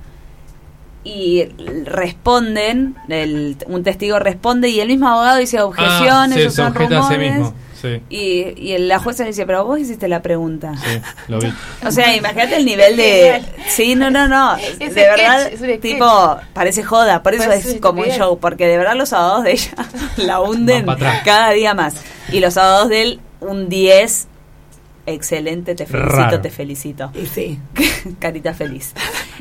y responden, el, un testigo responde y el mismo abogado dice objeción, Ah, sí, esos se son objeta a sí rumores. mismo. Sí, Y, y la jueza le dice, pero vos hiciste la pregunta. sí, lo vi. O sea, imagínate el nivel de... Sí, no, no, no. Es de verdad, sketch. tipo, parece joda. Por eso Parece es como un show. Porque de verdad los abogados de ella la hunden cada día más. Y los abogados de él, un 10. Excelente, te felicito, Raro. te felicito. Y sí. Carita feliz.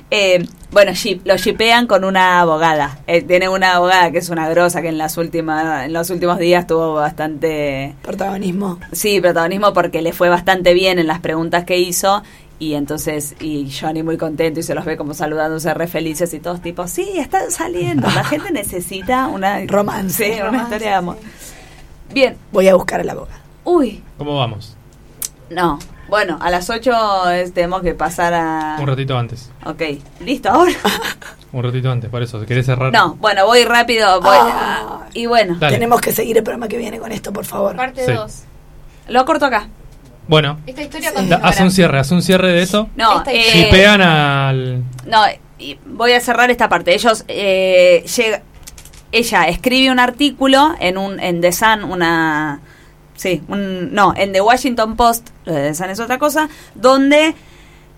Eh, bueno, ship- lo shipean con una abogada. Eh, tiene una abogada que es una grosa que en las últimas, en los últimos días tuvo bastante Protagonismo. Sí, protagonismo porque le fue bastante bien en las preguntas que hizo y entonces y Johnny muy contento y se los ve como saludándose re felices y todos tipos, sí, están saliendo, la gente necesita una Romance. sí, una historia de amor. Bien, Voy a buscar a la abogada. uy, ¿Cómo vamos? No, bueno, a las 8 es- tenemos que pasar a... Un ratito antes. Ok, listo, ahora. Un ratito antes, por eso. ¿Querés cerrar? No, bueno, voy rápido, voy. Ah. y bueno, Dale. Tenemos que seguir el programa que viene con esto, por favor. Parte Sí. 2. lo corto acá. Bueno, Esta historia da- continuará. haz un cierre, haz un cierre de eso. No, eh, Shipean al. No, y voy a cerrar esta parte. Ellos eh, llega, ella escribe un artículo en un en The Sun, una sí, un, no, en The Washington Post, lo de The Sun es otra cosa, donde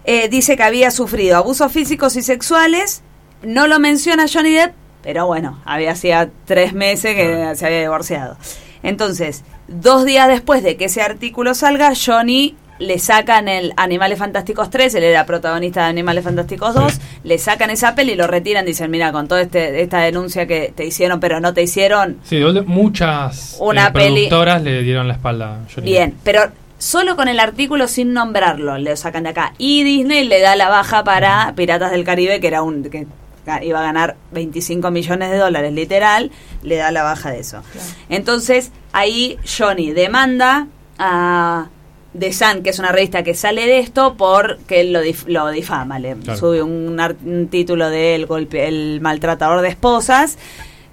eh, dice que había sufrido abusos físicos y sexuales. No lo menciona Johnny Depp, pero bueno, había hacía tres meses que se había divorciado. Entonces, dos días después de que ese artículo salga, Johnny le sacan el Animales Fantásticos 3, él era protagonista de Animales Fantásticos 2, Sí. le sacan esa peli y lo retiran, dicen, mira, con toda este, esta denuncia que te hicieron, pero no te hicieron, Sí, muchas Una eh, peli- productoras le dieron la espalda a Johnny bien, pero solo con el artículo sin nombrarlo, le sacan de acá. Y Disney le da la baja para Piratas del Caribe, que era un... que iba a ganar 25 millones de dólares literal, le da la baja de eso. Entonces, ahí Johnny demanda a The Sun, que es una revista que sale de esto, porque él lo, dif- lo difama. Le Claro. sube un, título de el, golpe, el maltratador de esposas,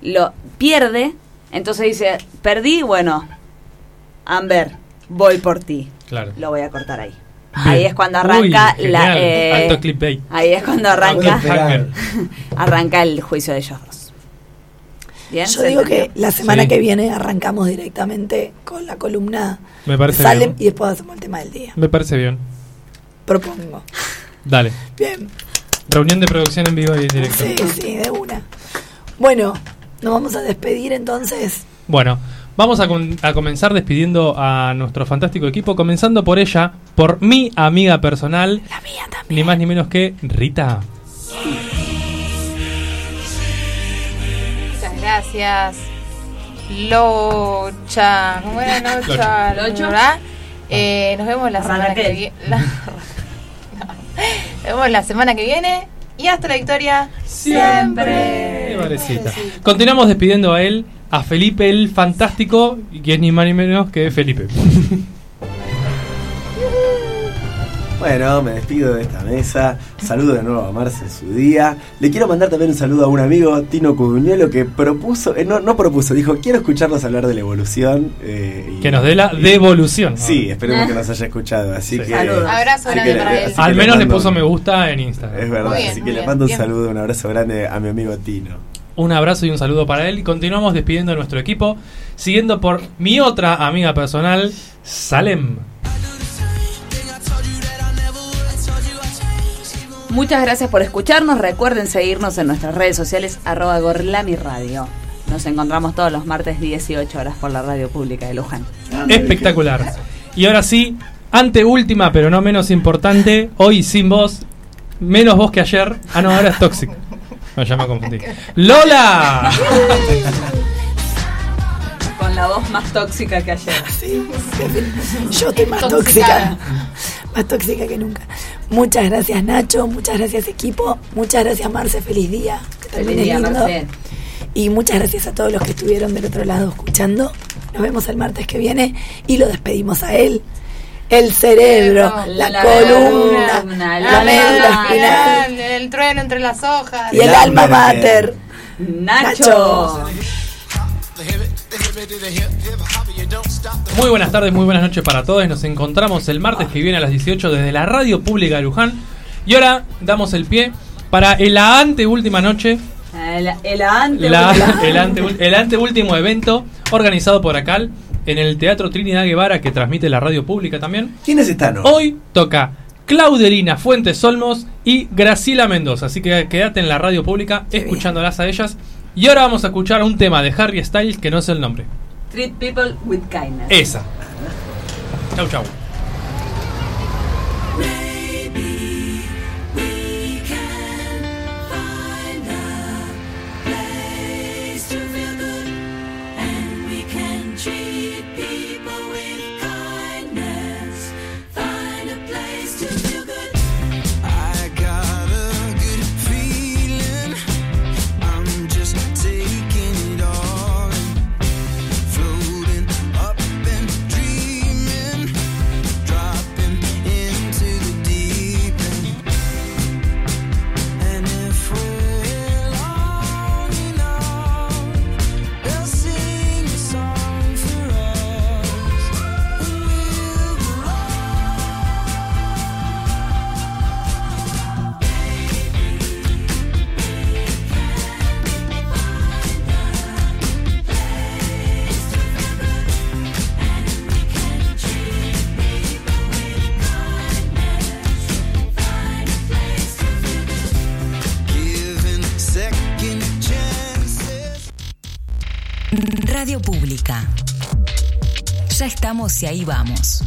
lo pierde, entonces dice, perdí, bueno, Amber, voy por ti. Claro. Lo voy a cortar ahí. Ahí es cuando Uy, arranca la... eh, Alto ahí es cuando arranca, arranca el juicio de ellos dos. Bien, Yo ¿se digo que la semana Sí. que viene arrancamos directamente con la columna Me parece Salem bien. y después hacemos el tema del día. Me parece bien. Propongo. Dale. Bien. Reunión de producción en vivo y en directo. Sí, sí, de una. Bueno, nos vamos a despedir entonces. Bueno, vamos a, a comenzar despidiendo a nuestro fantástico equipo, comenzando por ella, por mi amiga personal, La mía también. ni más ni menos que Rita. Muchas gracias. Locha. ¿Cómo era Locha? Locho. ¿Verdad? Eh, nos vemos la semana que viene. Nos vemos la semana que viene. Y hasta la victoria. Siempre. Parecita. Continuamos despidiendo a él, a Felipe el fantástico, que es ni más ni menos que Felipe. Bueno, me despido de esta mesa. Saludo de nuevo a Marce en su día. Le quiero mandar también un saludo a un amigo, Tino Cuduñuelo, que propuso, eh, no, no propuso, dijo, quiero escucharlos hablar de la evolución. eh, y- Que nos dé la y- devolución. Sí, esperemos que nos haya escuchado. Así Sí. que. Saludos. Abrazo grande que para él. Al menos le mando- puso me gusta en Instagram. Es verdad, bien, así que le bien, mando un bien. saludo, un abrazo grande a mi amigo Tino. Un abrazo y un saludo para él. Y continuamos despidiendo a nuestro equipo, siguiendo por mi otra amiga personal, Salem. Muchas gracias por escucharnos. Recuerden seguirnos en nuestras redes sociales, arroba Gorlami Radio. Nos encontramos todos los martes 18 horas por la radio pública de Luján. Espectacular. Y ahora sí, anteúltima, pero no menos importante, hoy sin voz, menos voz que ayer. Ah, no, ahora es Toxic. No, ya me confundí. ¡Lola! Con la voz más tóxica que ayer. Sí, yo estoy más tóxica. Más tóxica que nunca. Muchas gracias Nacho, muchas gracias equipo, muchas gracias Marce, feliz día. Que Feliz día, lindo. Y muchas gracias a todos los que estuvieron del otro lado escuchando. Nos vemos el martes que viene y lo despedimos a él. El cerebro, la, La columna, columna, la, la médula espinal El trueno entre las hojas. y el El alma alma mater. Nacho. Muy buenas tardes, muy buenas noches para todos. Nos encontramos el martes que viene a las 18 desde la Radio Pública de Luján. Y ahora damos el pie para el la anteúltima noche, El, el ante. la- el, ante, el anteúltimo evento organizado por ACAL en el Teatro Trinidad Guevara que transmite la Radio Pública también. ¿Quiénes están hoy? Hoy toca Claudelina Fuentes Olmos y Graciela Mendoza. Así que quédate en la radio pública escuchándolas a ellas. Y ahora vamos a escuchar un tema de Harry Styles que no es el nombre. Treat people with kindness. Esa. Chau, chau. Estamos y ahí vamos.